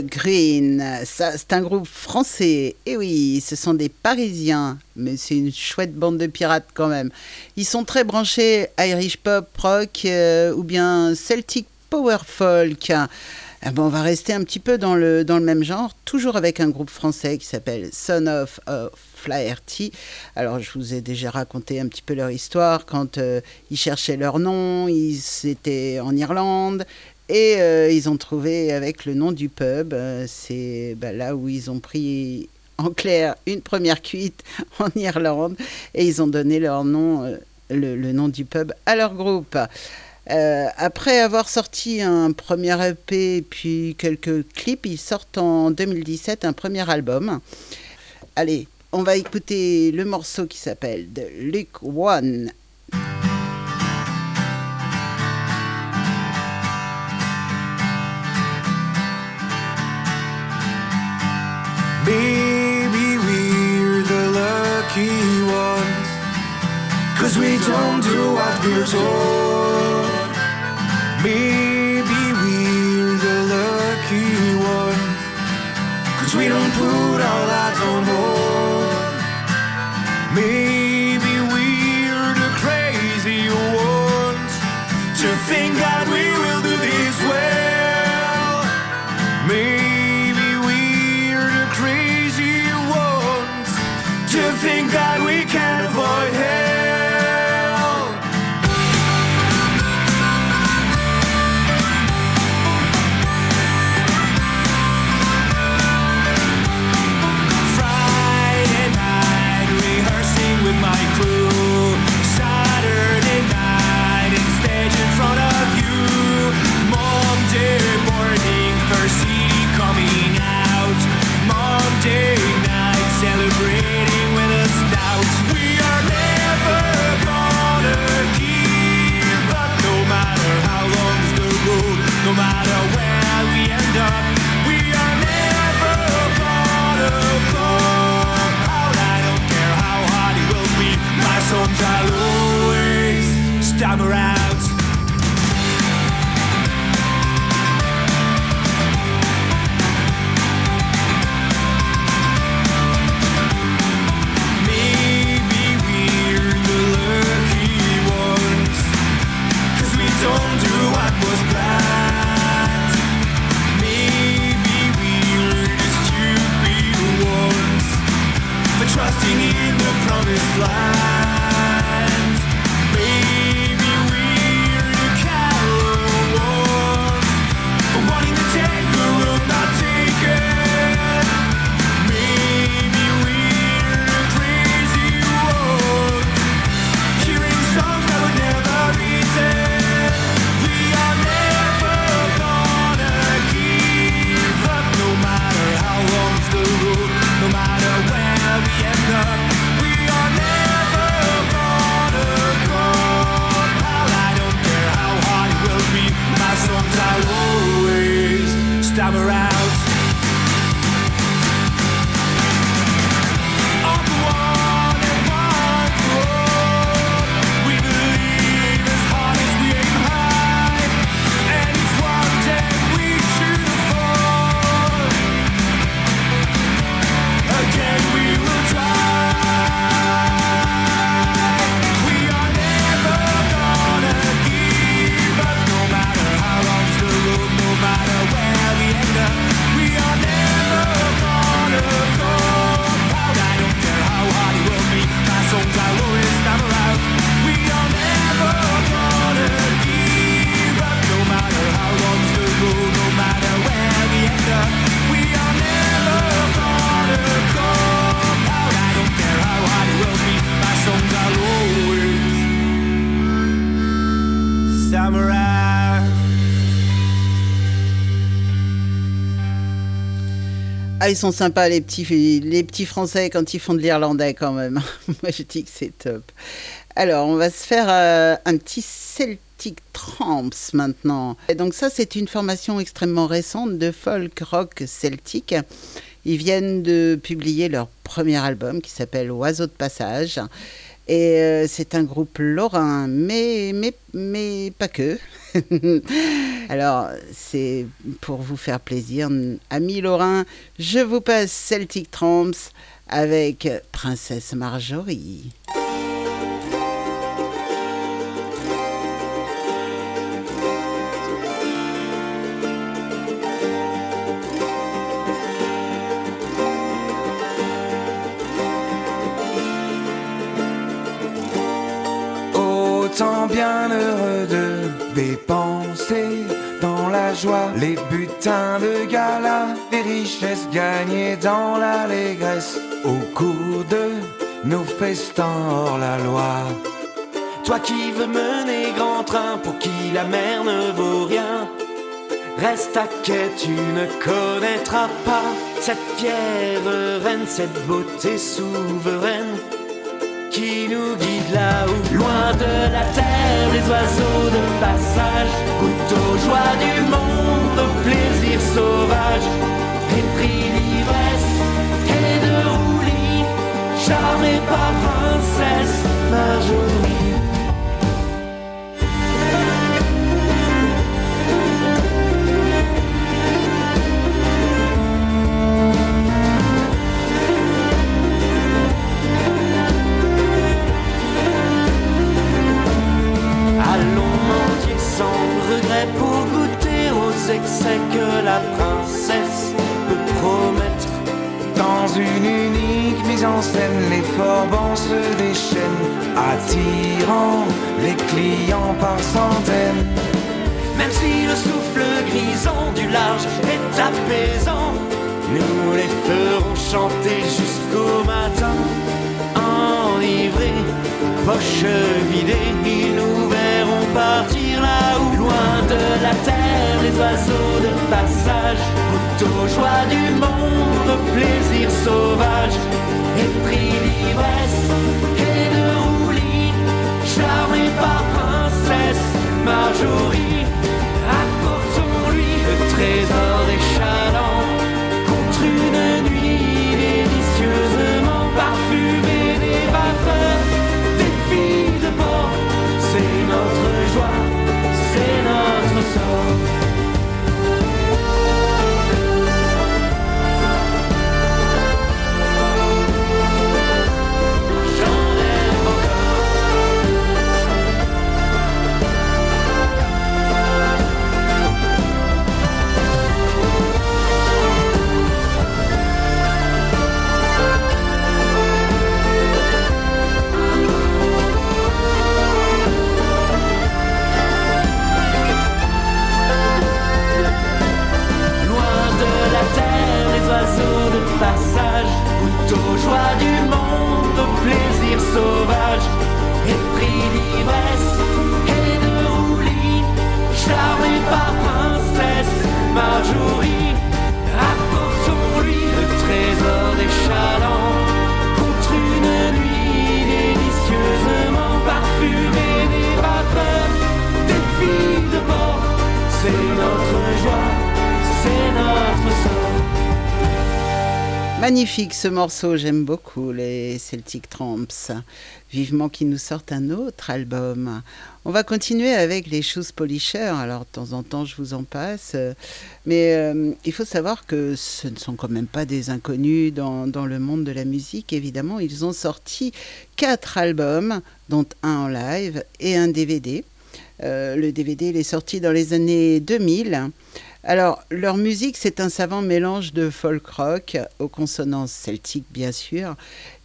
Green, c'est un groupe français. Et oui, ce sont des Parisiens, mais c'est une chouette bande de pirates quand même. Ils sont très branchés Irish pop, rock euh, ou bien Celtic power folk. Ah ben, on va rester un petit peu dans le, dans le même genre, toujours avec un groupe français qui s'appelle Son of euh, Flaherty. Alors, je vous ai déjà raconté un petit peu leur histoire. Quand euh, ils cherchaient leur nom, ils étaient en Irlande. Et euh, ils ont trouvé avec le nom du pub, euh, c'est bah, là où ils ont pris en clair une première cuite (laughs) en Irlande et ils ont donné leur nom, euh, le, le nom du pub à leur groupe. Après avoir sorti un premier EP puis quelques clips, ils sortent en 2017 un premier album. Allez, on va écouter le morceau qui s'appelle The Luke One. Maybe we're the lucky ones. Cause we don't do what we're told. Maybe we're the lucky ones. Cause we don't put our lives on hold. Ah, ils sont sympas, les petits, les petits Français, quand ils font de l'irlandais, quand même. (laughs) Moi, je dis que c'est top. Alors, on va se faire euh, un petit Celtic Tramps maintenant. Et donc, ça, c'est une formation extrêmement récente de folk rock celtique. Ils viennent de publier leur premier album qui s'appelle Oiseau de passage. Et euh, c'est un groupe lorrain, mais, pas que. (laughs) Alors, c'est pour vous faire plaisir, amis lorrains, je vous passe Celtic Tramps avec Princesse Marjorie. Autant bien heureux de dépenser dans la joie. Les butins de gala, les richesses gagnées dans l'allégresse. Au cours de nos festins hors la loi. Toi qui veux mener grand train pour qui la mer ne vaut rien, reste à quai, tu ne connaîtras pas cette fière reine, cette beauté souveraine qui nous guide là-haut, loin de la terre, les oiseaux de passage goûtent aux joies du monde, au plaisir sauvage, et pris l'ivresse et de roulis, charmé par princesse Marjorie. Allons aux excès que la princesse peut promettre. Dans une unique mise en scène, les forbans se déchaînent, attirant les clients par centaines. Même si le souffle grisant du large est apaisant, nous les ferons chanter jusqu'au matin. Enivrés, poche vidée, ils nous verront partir loin de la terre, les oiseaux de passage, aux joies du monde, au plaisir sauvage, et pris l'ivresse et de roulis, charmé par princesse Marjorie. Apportons-lui le trésor sauvage, et pris l'ivresse et de roulis, charmé par princesse Marjorie. Apportons-lui le trésor des chalands Magnifique ce morceau, j'aime beaucoup les Celtic Tramps. Vivement qu'ils nous sortent un autre album. On va continuer avec les Shoes Polishers. Alors de temps en temps, je vous en passe. Mais euh, il faut savoir que ce ne sont quand même pas des inconnus dans, dans le monde de la musique. Évidemment, ils ont sorti quatre albums, dont un en live et un DVD. Euh, le DVD il est sorti dans les années 2000. Alors, leur musique, c'est un savant mélange de folk rock aux consonances celtiques, bien sûr,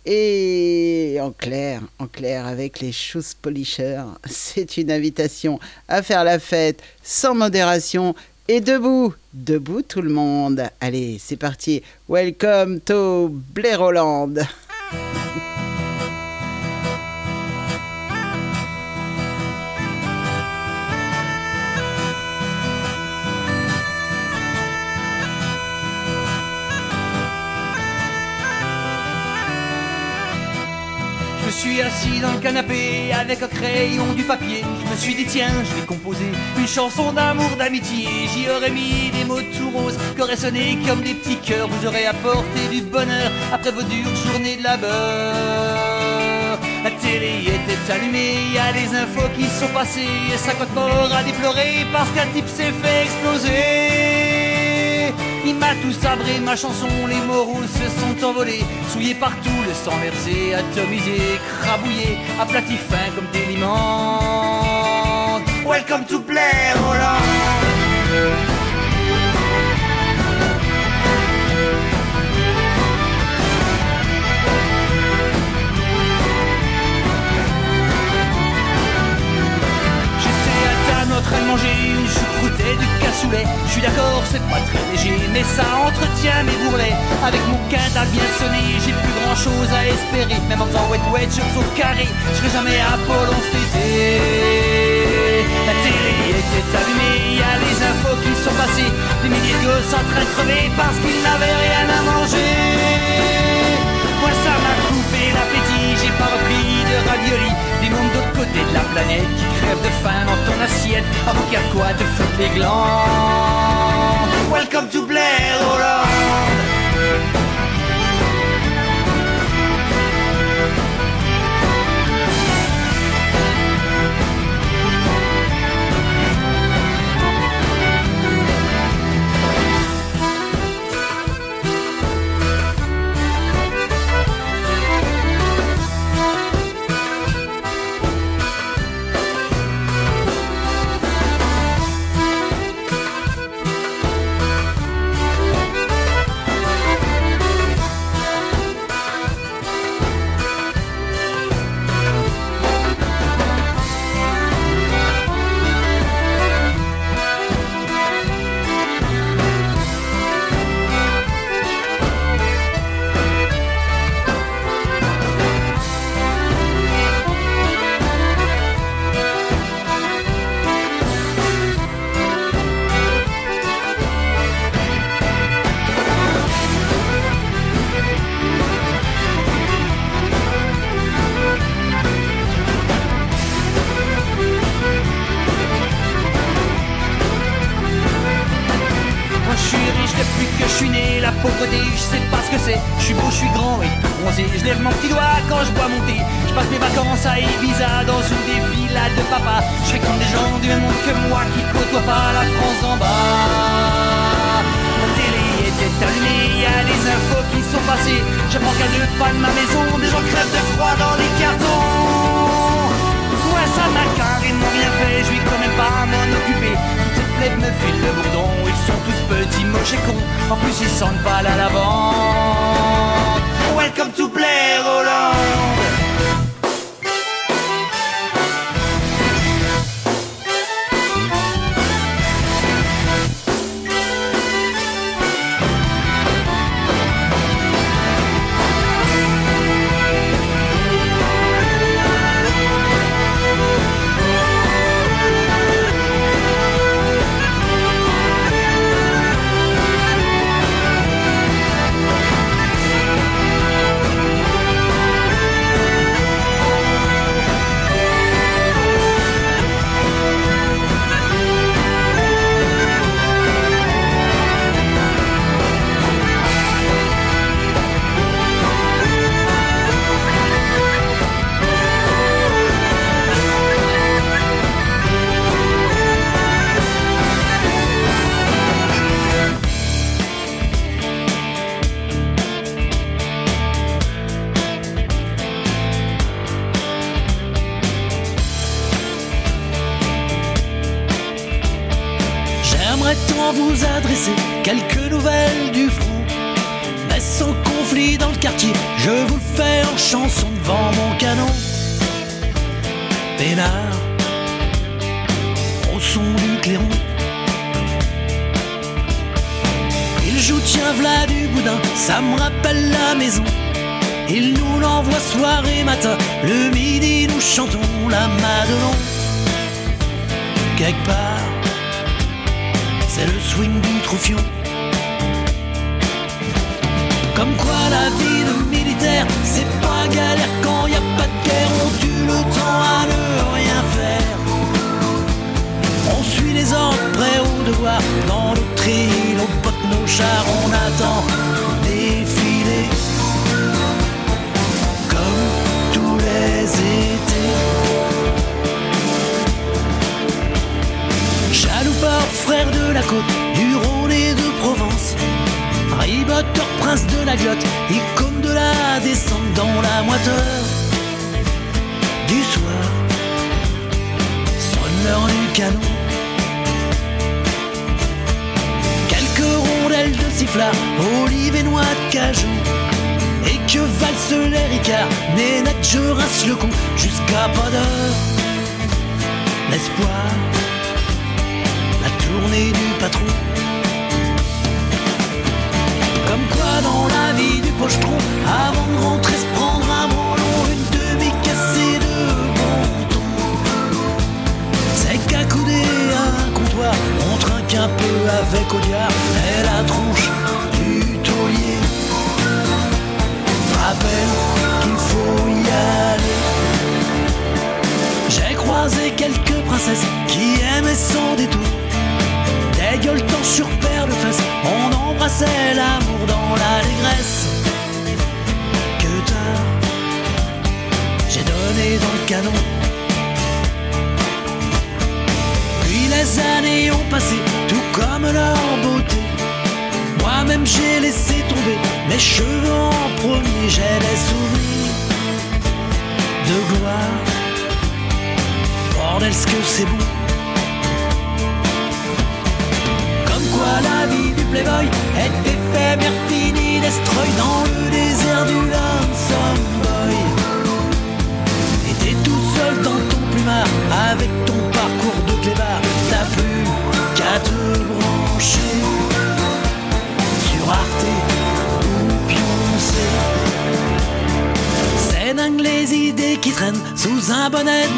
et en clair, en clair, avec les Shoes Polishers, (laughs) c'est une invitation à faire la fête sans modération et debout, debout tout le monde. Allez, c'est parti. Welcome to Blairoland. (laughs) assis dans le canapé avec un crayon du papier. Je me suis dit tiens, je vais composer une chanson d'amour, d'amitié. J'y aurais mis des mots tout roses qui auraient sonné comme des petits cœurs. Vous aurez apporté du bonheur après vos dures journées de labeur. La télé était allumée, y a des infos qui sont passées. Et 50 morts à déplorer parce qu'un type s'est fait exploser. Il m'a tout sabré, ma chanson, les moraux se sont envolés. Souillés partout, le sang versé, atomisé, crabouillé, aplati fin comme des limons. Welcome to Blair Holland. En train de manger une choucroute et du cassoulet. Je suis d'accord, c'est pas très léger, mais ça entretient mes bourrelets. Avec mon quintal bien sonné, j'ai plus grand chose à espérer. Même en faisant wet wet, je au carré, je serai jamais à cet été. La télé était allumée, y a les infos qui sont passées. Des milliers de gosses en train de crever parce qu'ils n'avaient rien à manger. Moi ça m'a coupé l'appétit, j'ai pas repris de ravioli Des mondes d'autre côté de la planète qui crèvent de faim dans ton assiette Avant qu'il y a quoi te foutre les glands. Welcome to Blair Holland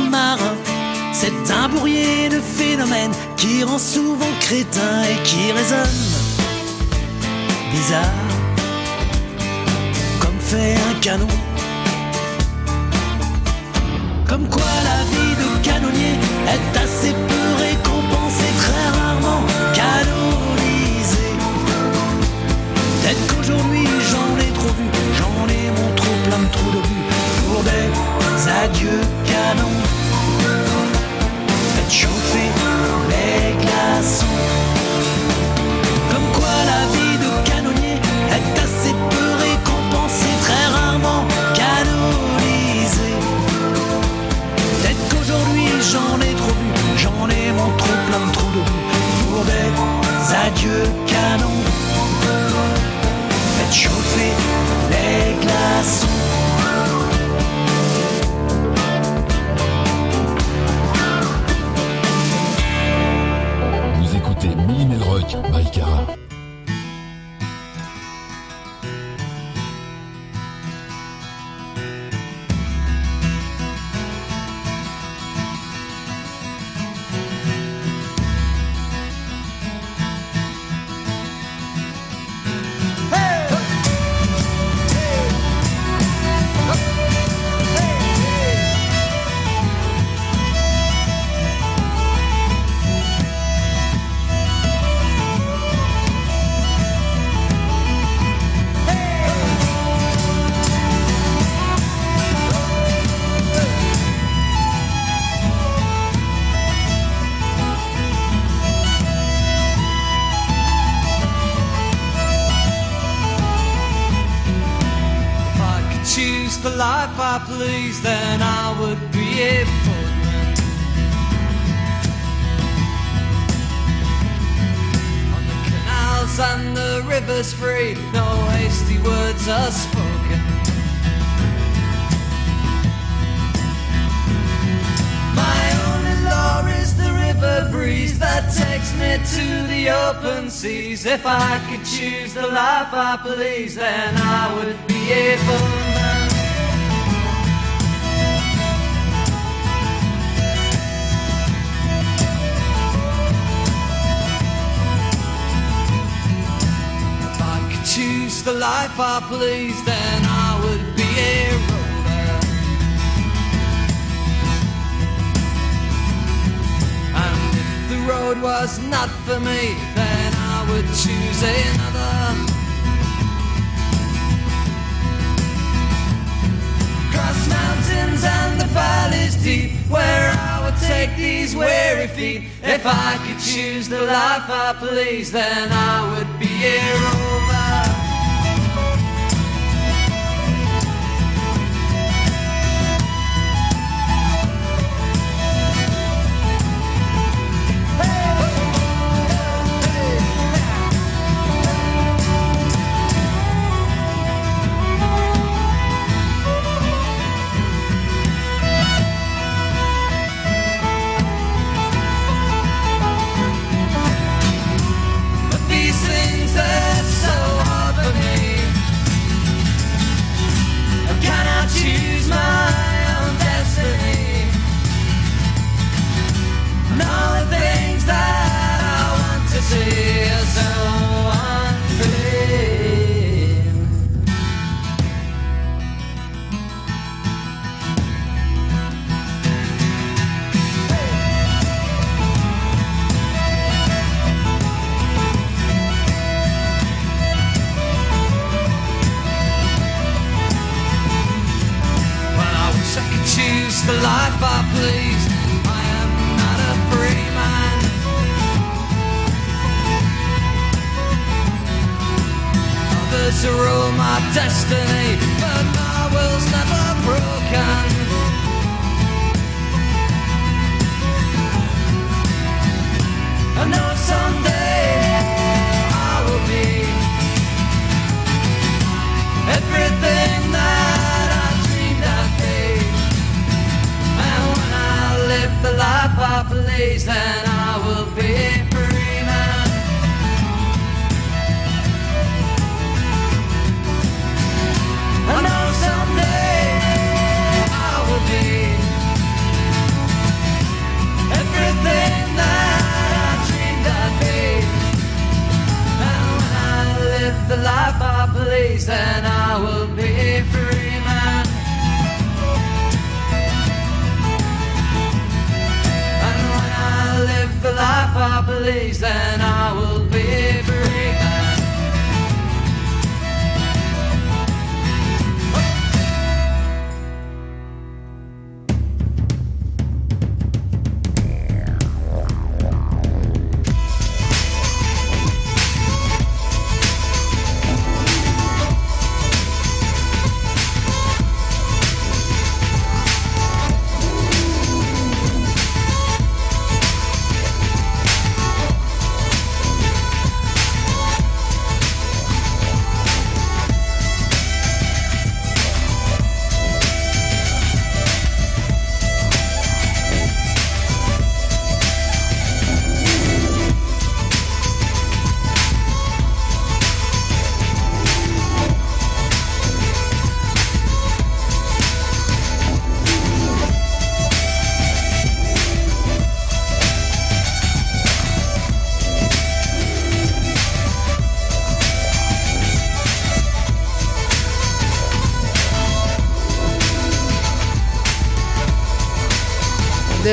marin. C'est un bourrier de phénomènes qui rend souvent crétin et qui résonne bizarre, comme fait un canon. Comme quoi la vie de canonnier est assez peu récompensée, très rarement canonisée. Peut-être qu'aujourd'hui j'en ai trop vu, j'en ai mon trop plein de trous de but pour des adieux canons. pour des adieux canons. Faites chauffer les glaçons. Vous écoutez Millie Rock by Cara. These. that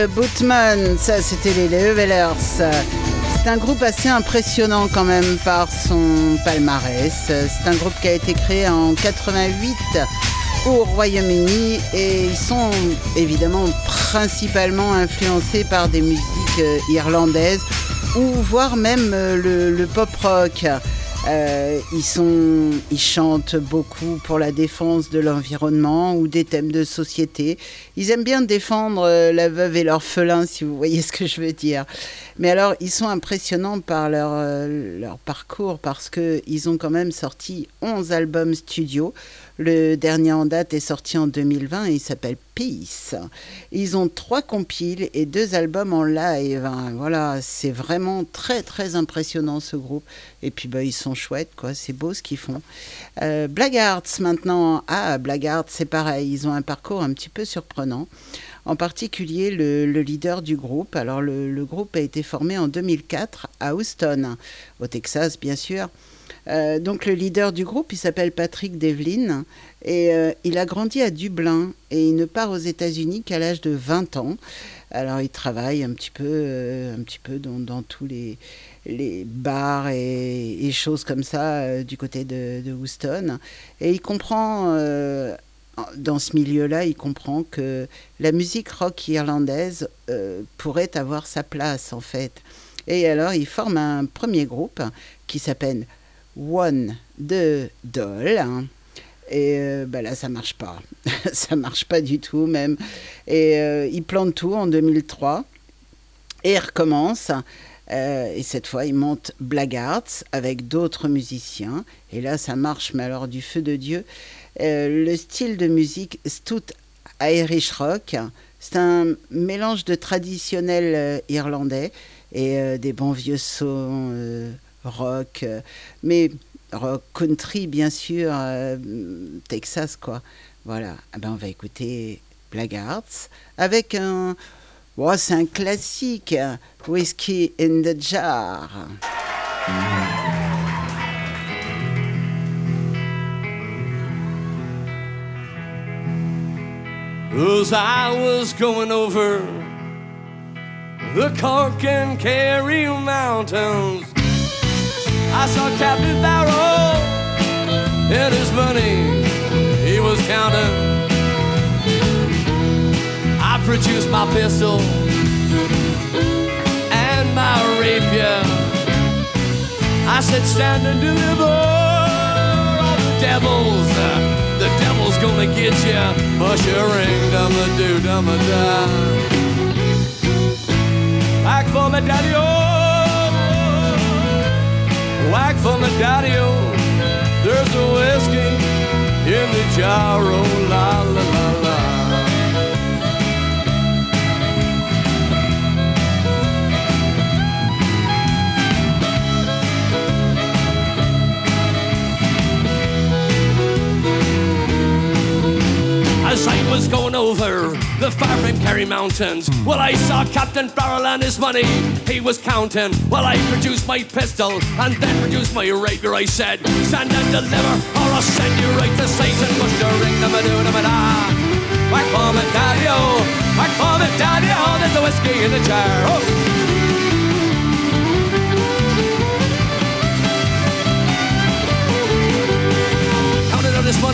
Bootman, ça c'était les Levelers. C'est un groupe assez impressionnant quand même par son palmarès. C'est un groupe qui a été créé en 88 au Royaume-Uni et ils sont évidemment principalement influencés par des musiques euh, irlandaises ou voire même euh, le pop rock. Euh, ils, sont, ils chantent beaucoup pour la défense de l'environnement ou des thèmes de société. Ils aiment bien défendre euh, la veuve et l'orphelin, si vous voyez (laughs) ce que je veux dire. Mais alors, ils sont impressionnants par leur, euh, leur parcours parce qu'ils ont quand même sorti 11 albums studio. Le dernier en date est sorti en 2020 et il s'appelle Peace. Ils ont trois compiles et deux albums en live. hein. Voilà, c'est vraiment très très impressionnant ce groupe. Et puis bah, ils sont chouettes, quoi. C'est beau ce qu'ils font. Euh, maintenant. Ah, Blackguards, c'est pareil. Ils ont un parcours un petit peu surprenant. En particulier le, le leader du groupe. Alors le groupe a été formé en 2004 à Houston, au Texas bien sûr. Euh, donc le leader du groupe, il s'appelle Patrick Devlin et euh, il a grandi à Dublin et il ne part aux États-Unis qu'à l'âge de 20 ans. Alors il travaille un petit peu, euh, un petit peu dans, dans tous les, les bars et, choses comme ça du côté de, Houston. Et il comprend, dans ce milieu-là, il comprend que la musique rock irlandaise pourrait avoir sa place en fait. Et alors il forme un premier groupe qui s'appelle One de Doll. Et euh, bah là, ça marche pas. (laughs) ça marche pas du tout même. Et euh, il plante tout en 2003. Et il recommence. Euh, et cette fois, il monte Blackguards avec d'autres musiciens. Et là, ça marche, mais alors du feu de Dieu. Euh, le style de musique, c'est tout Irish rock. C'est un mélange de traditionnel irlandais et des bons vieux sons rock. euh, mais rock country, bien sûr, euh, Texas, quoi. Voilà. Ah ben, on va écouter Blackguards avec un. Oh, c'est un classique, Whiskey in the Jar. As I was going over the Cork and Kerry mountains, I saw Captain Barrow and his money he was counting. I produced my pistol and my rapier. I said, stand and deliver all the devils. The devil's gonna get ya. Mushering, dum a doo, dum a da. Whack for me, daddy o. Whack from the daddy. There's a whiskey in the jar, oh la la la As I was going over the far from Kerry Mountains, hmm. well, I saw Captain Farrell and his money he was counting. Well, I produced my pistol and then produced my rapier. I said, Stand and deliver, or I'll send you right to Satan. Muster ring them a doo them a da. Whack bomb and daddy o, whack bomb and daddy o. There's a whiskey in the jar. Oh.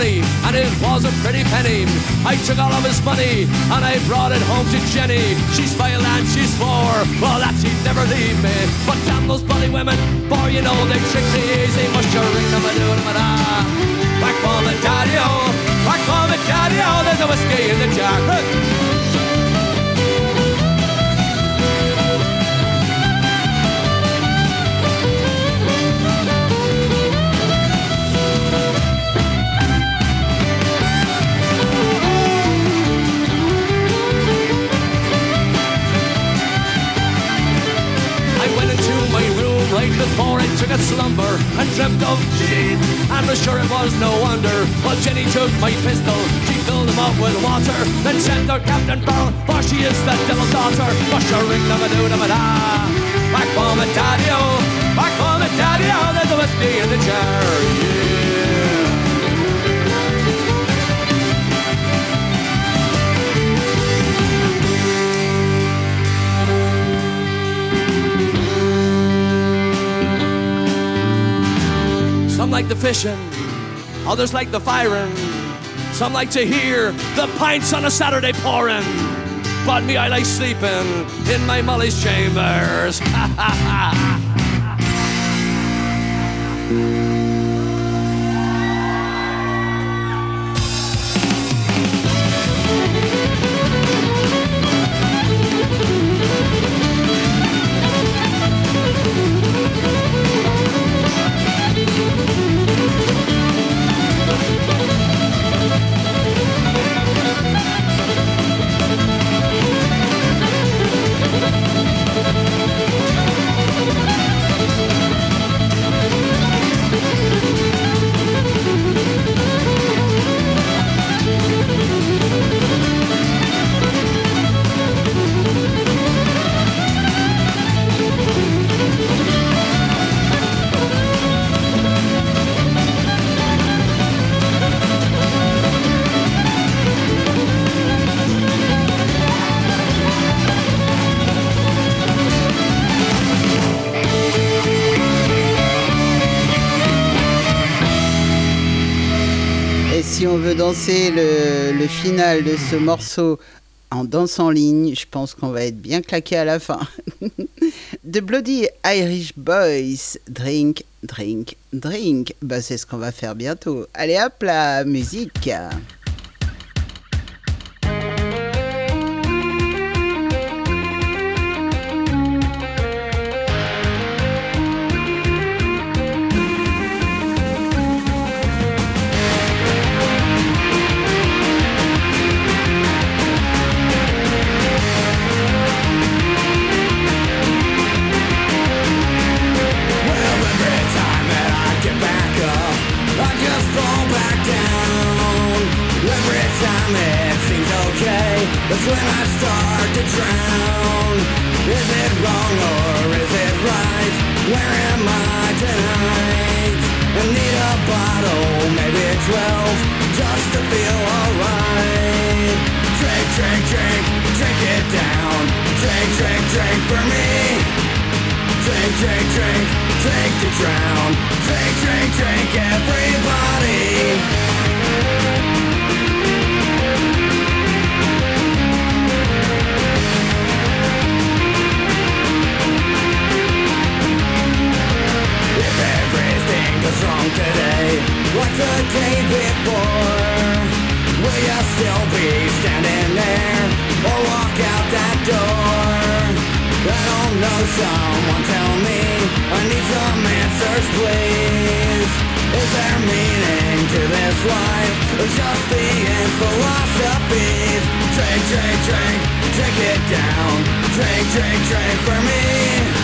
Money, and it was a pretty penny. I took all of his money, and I brought it home to Jenny. She's vile and she's four, well that she'd never leave me. But damn those bloody women, for you know they trick me easy. Must you ring them a do them a. Back mom and daddy o, back mom and daddy o. There's a whiskey in the jar. Took a slumber and dreamt of Jean. And sure it was no wonder. Well, Jenny took my pistol, she filled them up with water, then sent her Captain Barrel, for she is the devil's daughter. Wash her ring, them a do, them a da. Back home at daddy back home at daddy there's a whiskey in the jar. Yeah. Like the fishing, others like the firing. Some like to hear the pints on a Saturday pouring. But me, I like sleeping in my Molly's chambers. (laughs) on veut danser le, final de ce morceau en danse en ligne, je pense qu'on va être bien claqué à la fin. (laughs) The Bloody Irish Boys, drink, drink, drink. Bah, c'est ce qu'on va faire bientôt. Allez hop, la musique. That's when I start to drown. Is it wrong or is it right? Where am I tonight? I need a bottle, maybe twelve, just to feel alright. Drink, drink, drink, drink it down. Drink, drink, drink for me. Drink, drink, drink, drink to drown. Drink, drink, drink, everybody. Everything wrong today, like the day before, will you still be standing there or walk out that door? I don't know, someone tell me. I need some answers, please. Is there meaning to this life? Or just end philosophies? Drink, drink, drink, drink it down. Drink, drink, drink for me.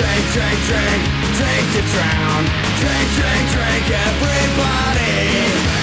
Drink, drink, drink, drink to drown. Drink, drink, drink, everybody.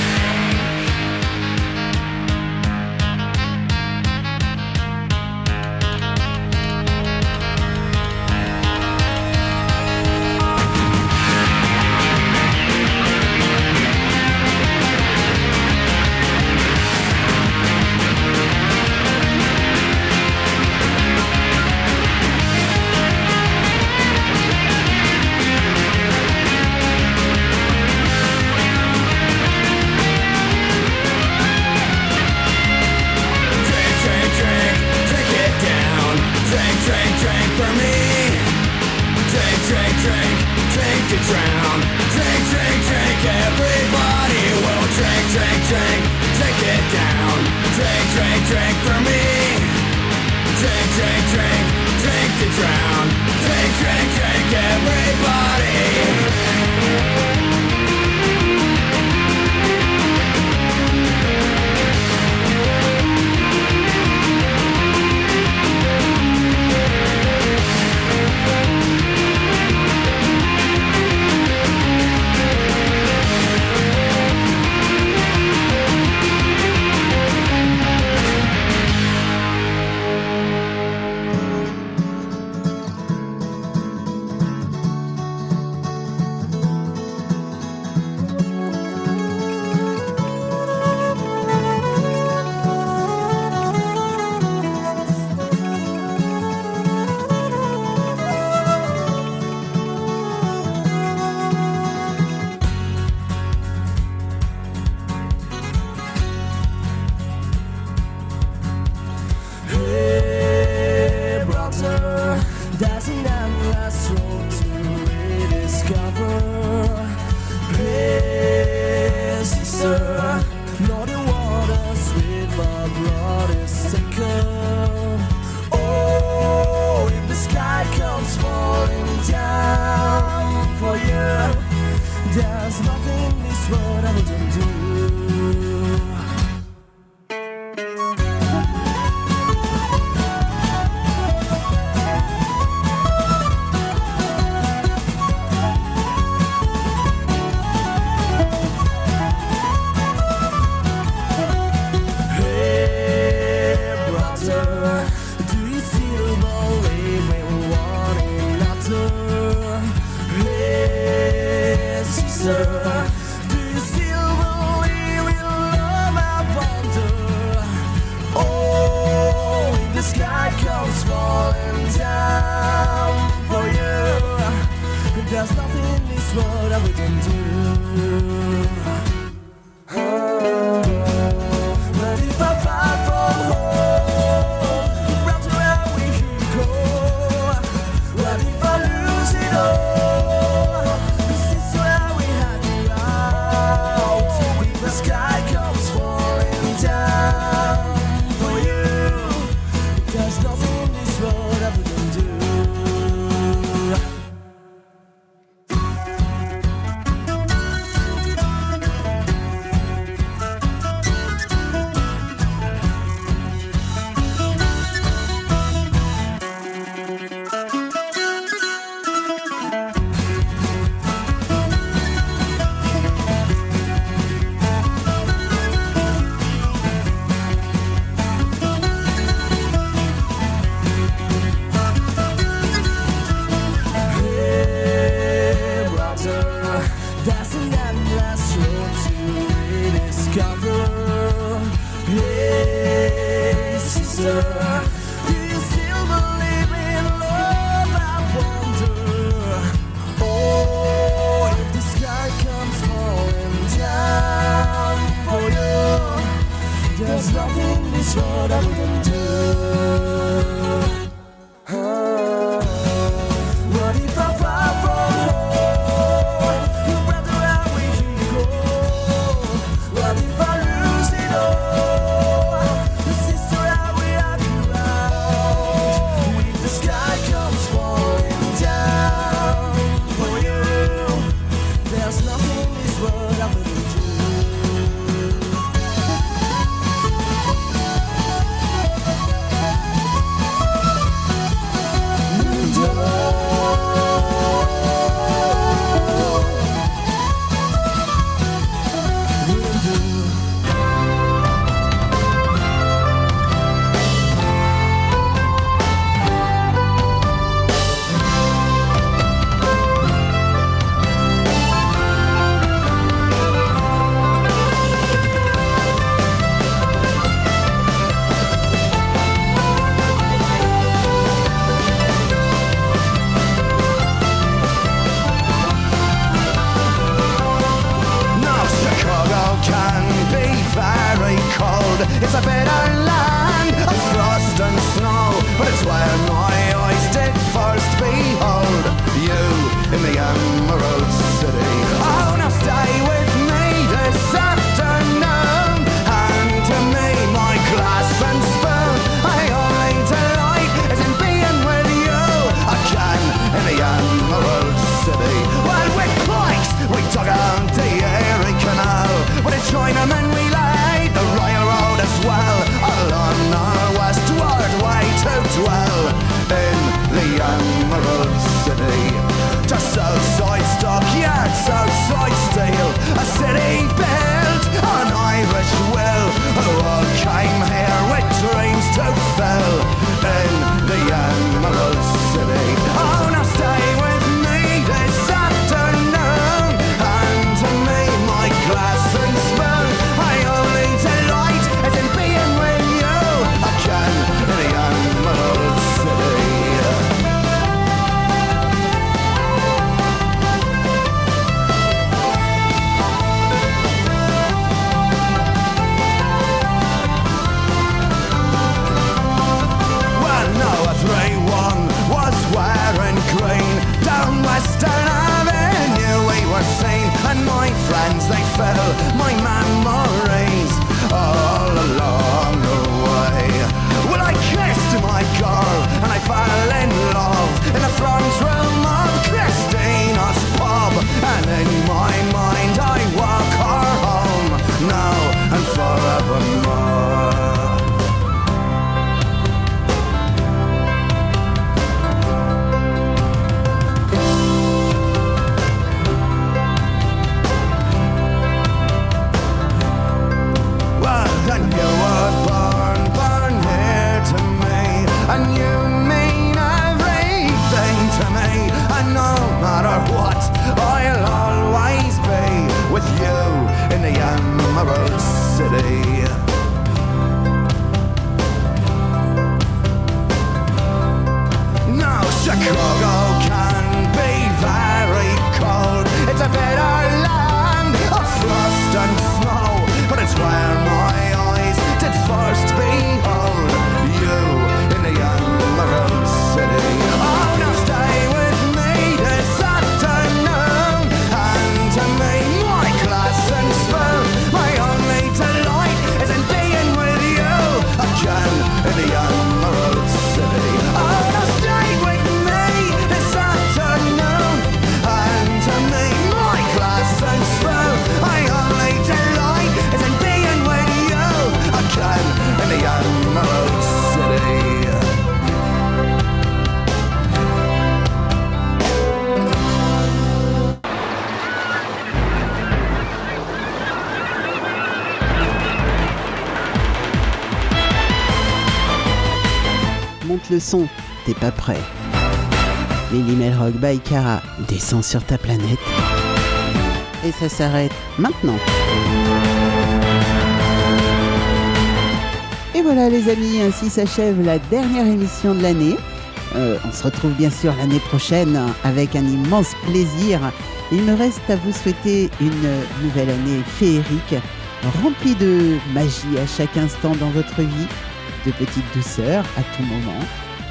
Le son, t'es pas prêt. Lily Melrock by Cara descend sur ta planète. Et ça s'arrête maintenant. Et voilà les amis, ainsi s'achève la dernière émission de l'année. Euh, on se retrouve bien sûr l'année prochaine avec un immense plaisir. Il me reste à vous souhaiter une nouvelle année féerique, remplie de magie à chaque instant dans votre vie, de petites douceurs à tout moment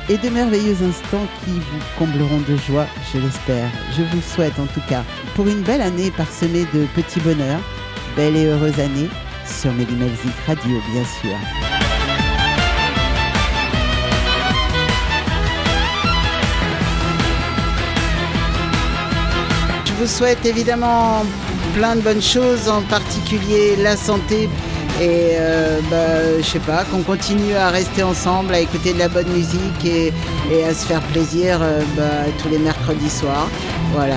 et de merveilleux instants qui vous combleront de joie, je l'espère. Je vous souhaite en tout cas pour une belle année parsemée de petits bonheurs, belle et heureuse année sur Mélimelzik Radio bien sûr. Je vous souhaite évidemment plein de bonnes choses, en particulier la santé et euh, bah, je sais pas, qu'on continue à rester ensemble, à écouter de la bonne musique et, à se faire plaisir euh, bah, tous les mercredis soirs. Voilà.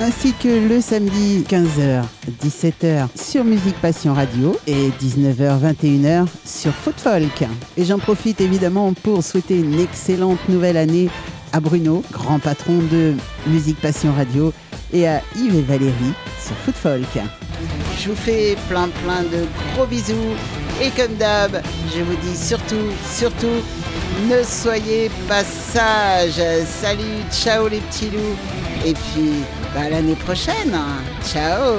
Ainsi que le samedi 15h, 17h sur Musique Passion Radio et 19h, 21h sur Foot Folk. Et j'en profite évidemment pour souhaiter une excellente nouvelle année à Bruno, grand patron de Musique Passion Radio, et à Yves et Valérie sur Foot Folk. Je vous fais plein plein de gros bisous et comme d'hab, je vous dis surtout, surtout, ne soyez pas sages. Salut, ciao les petits loups et puis bah, à l'année prochaine. Ciao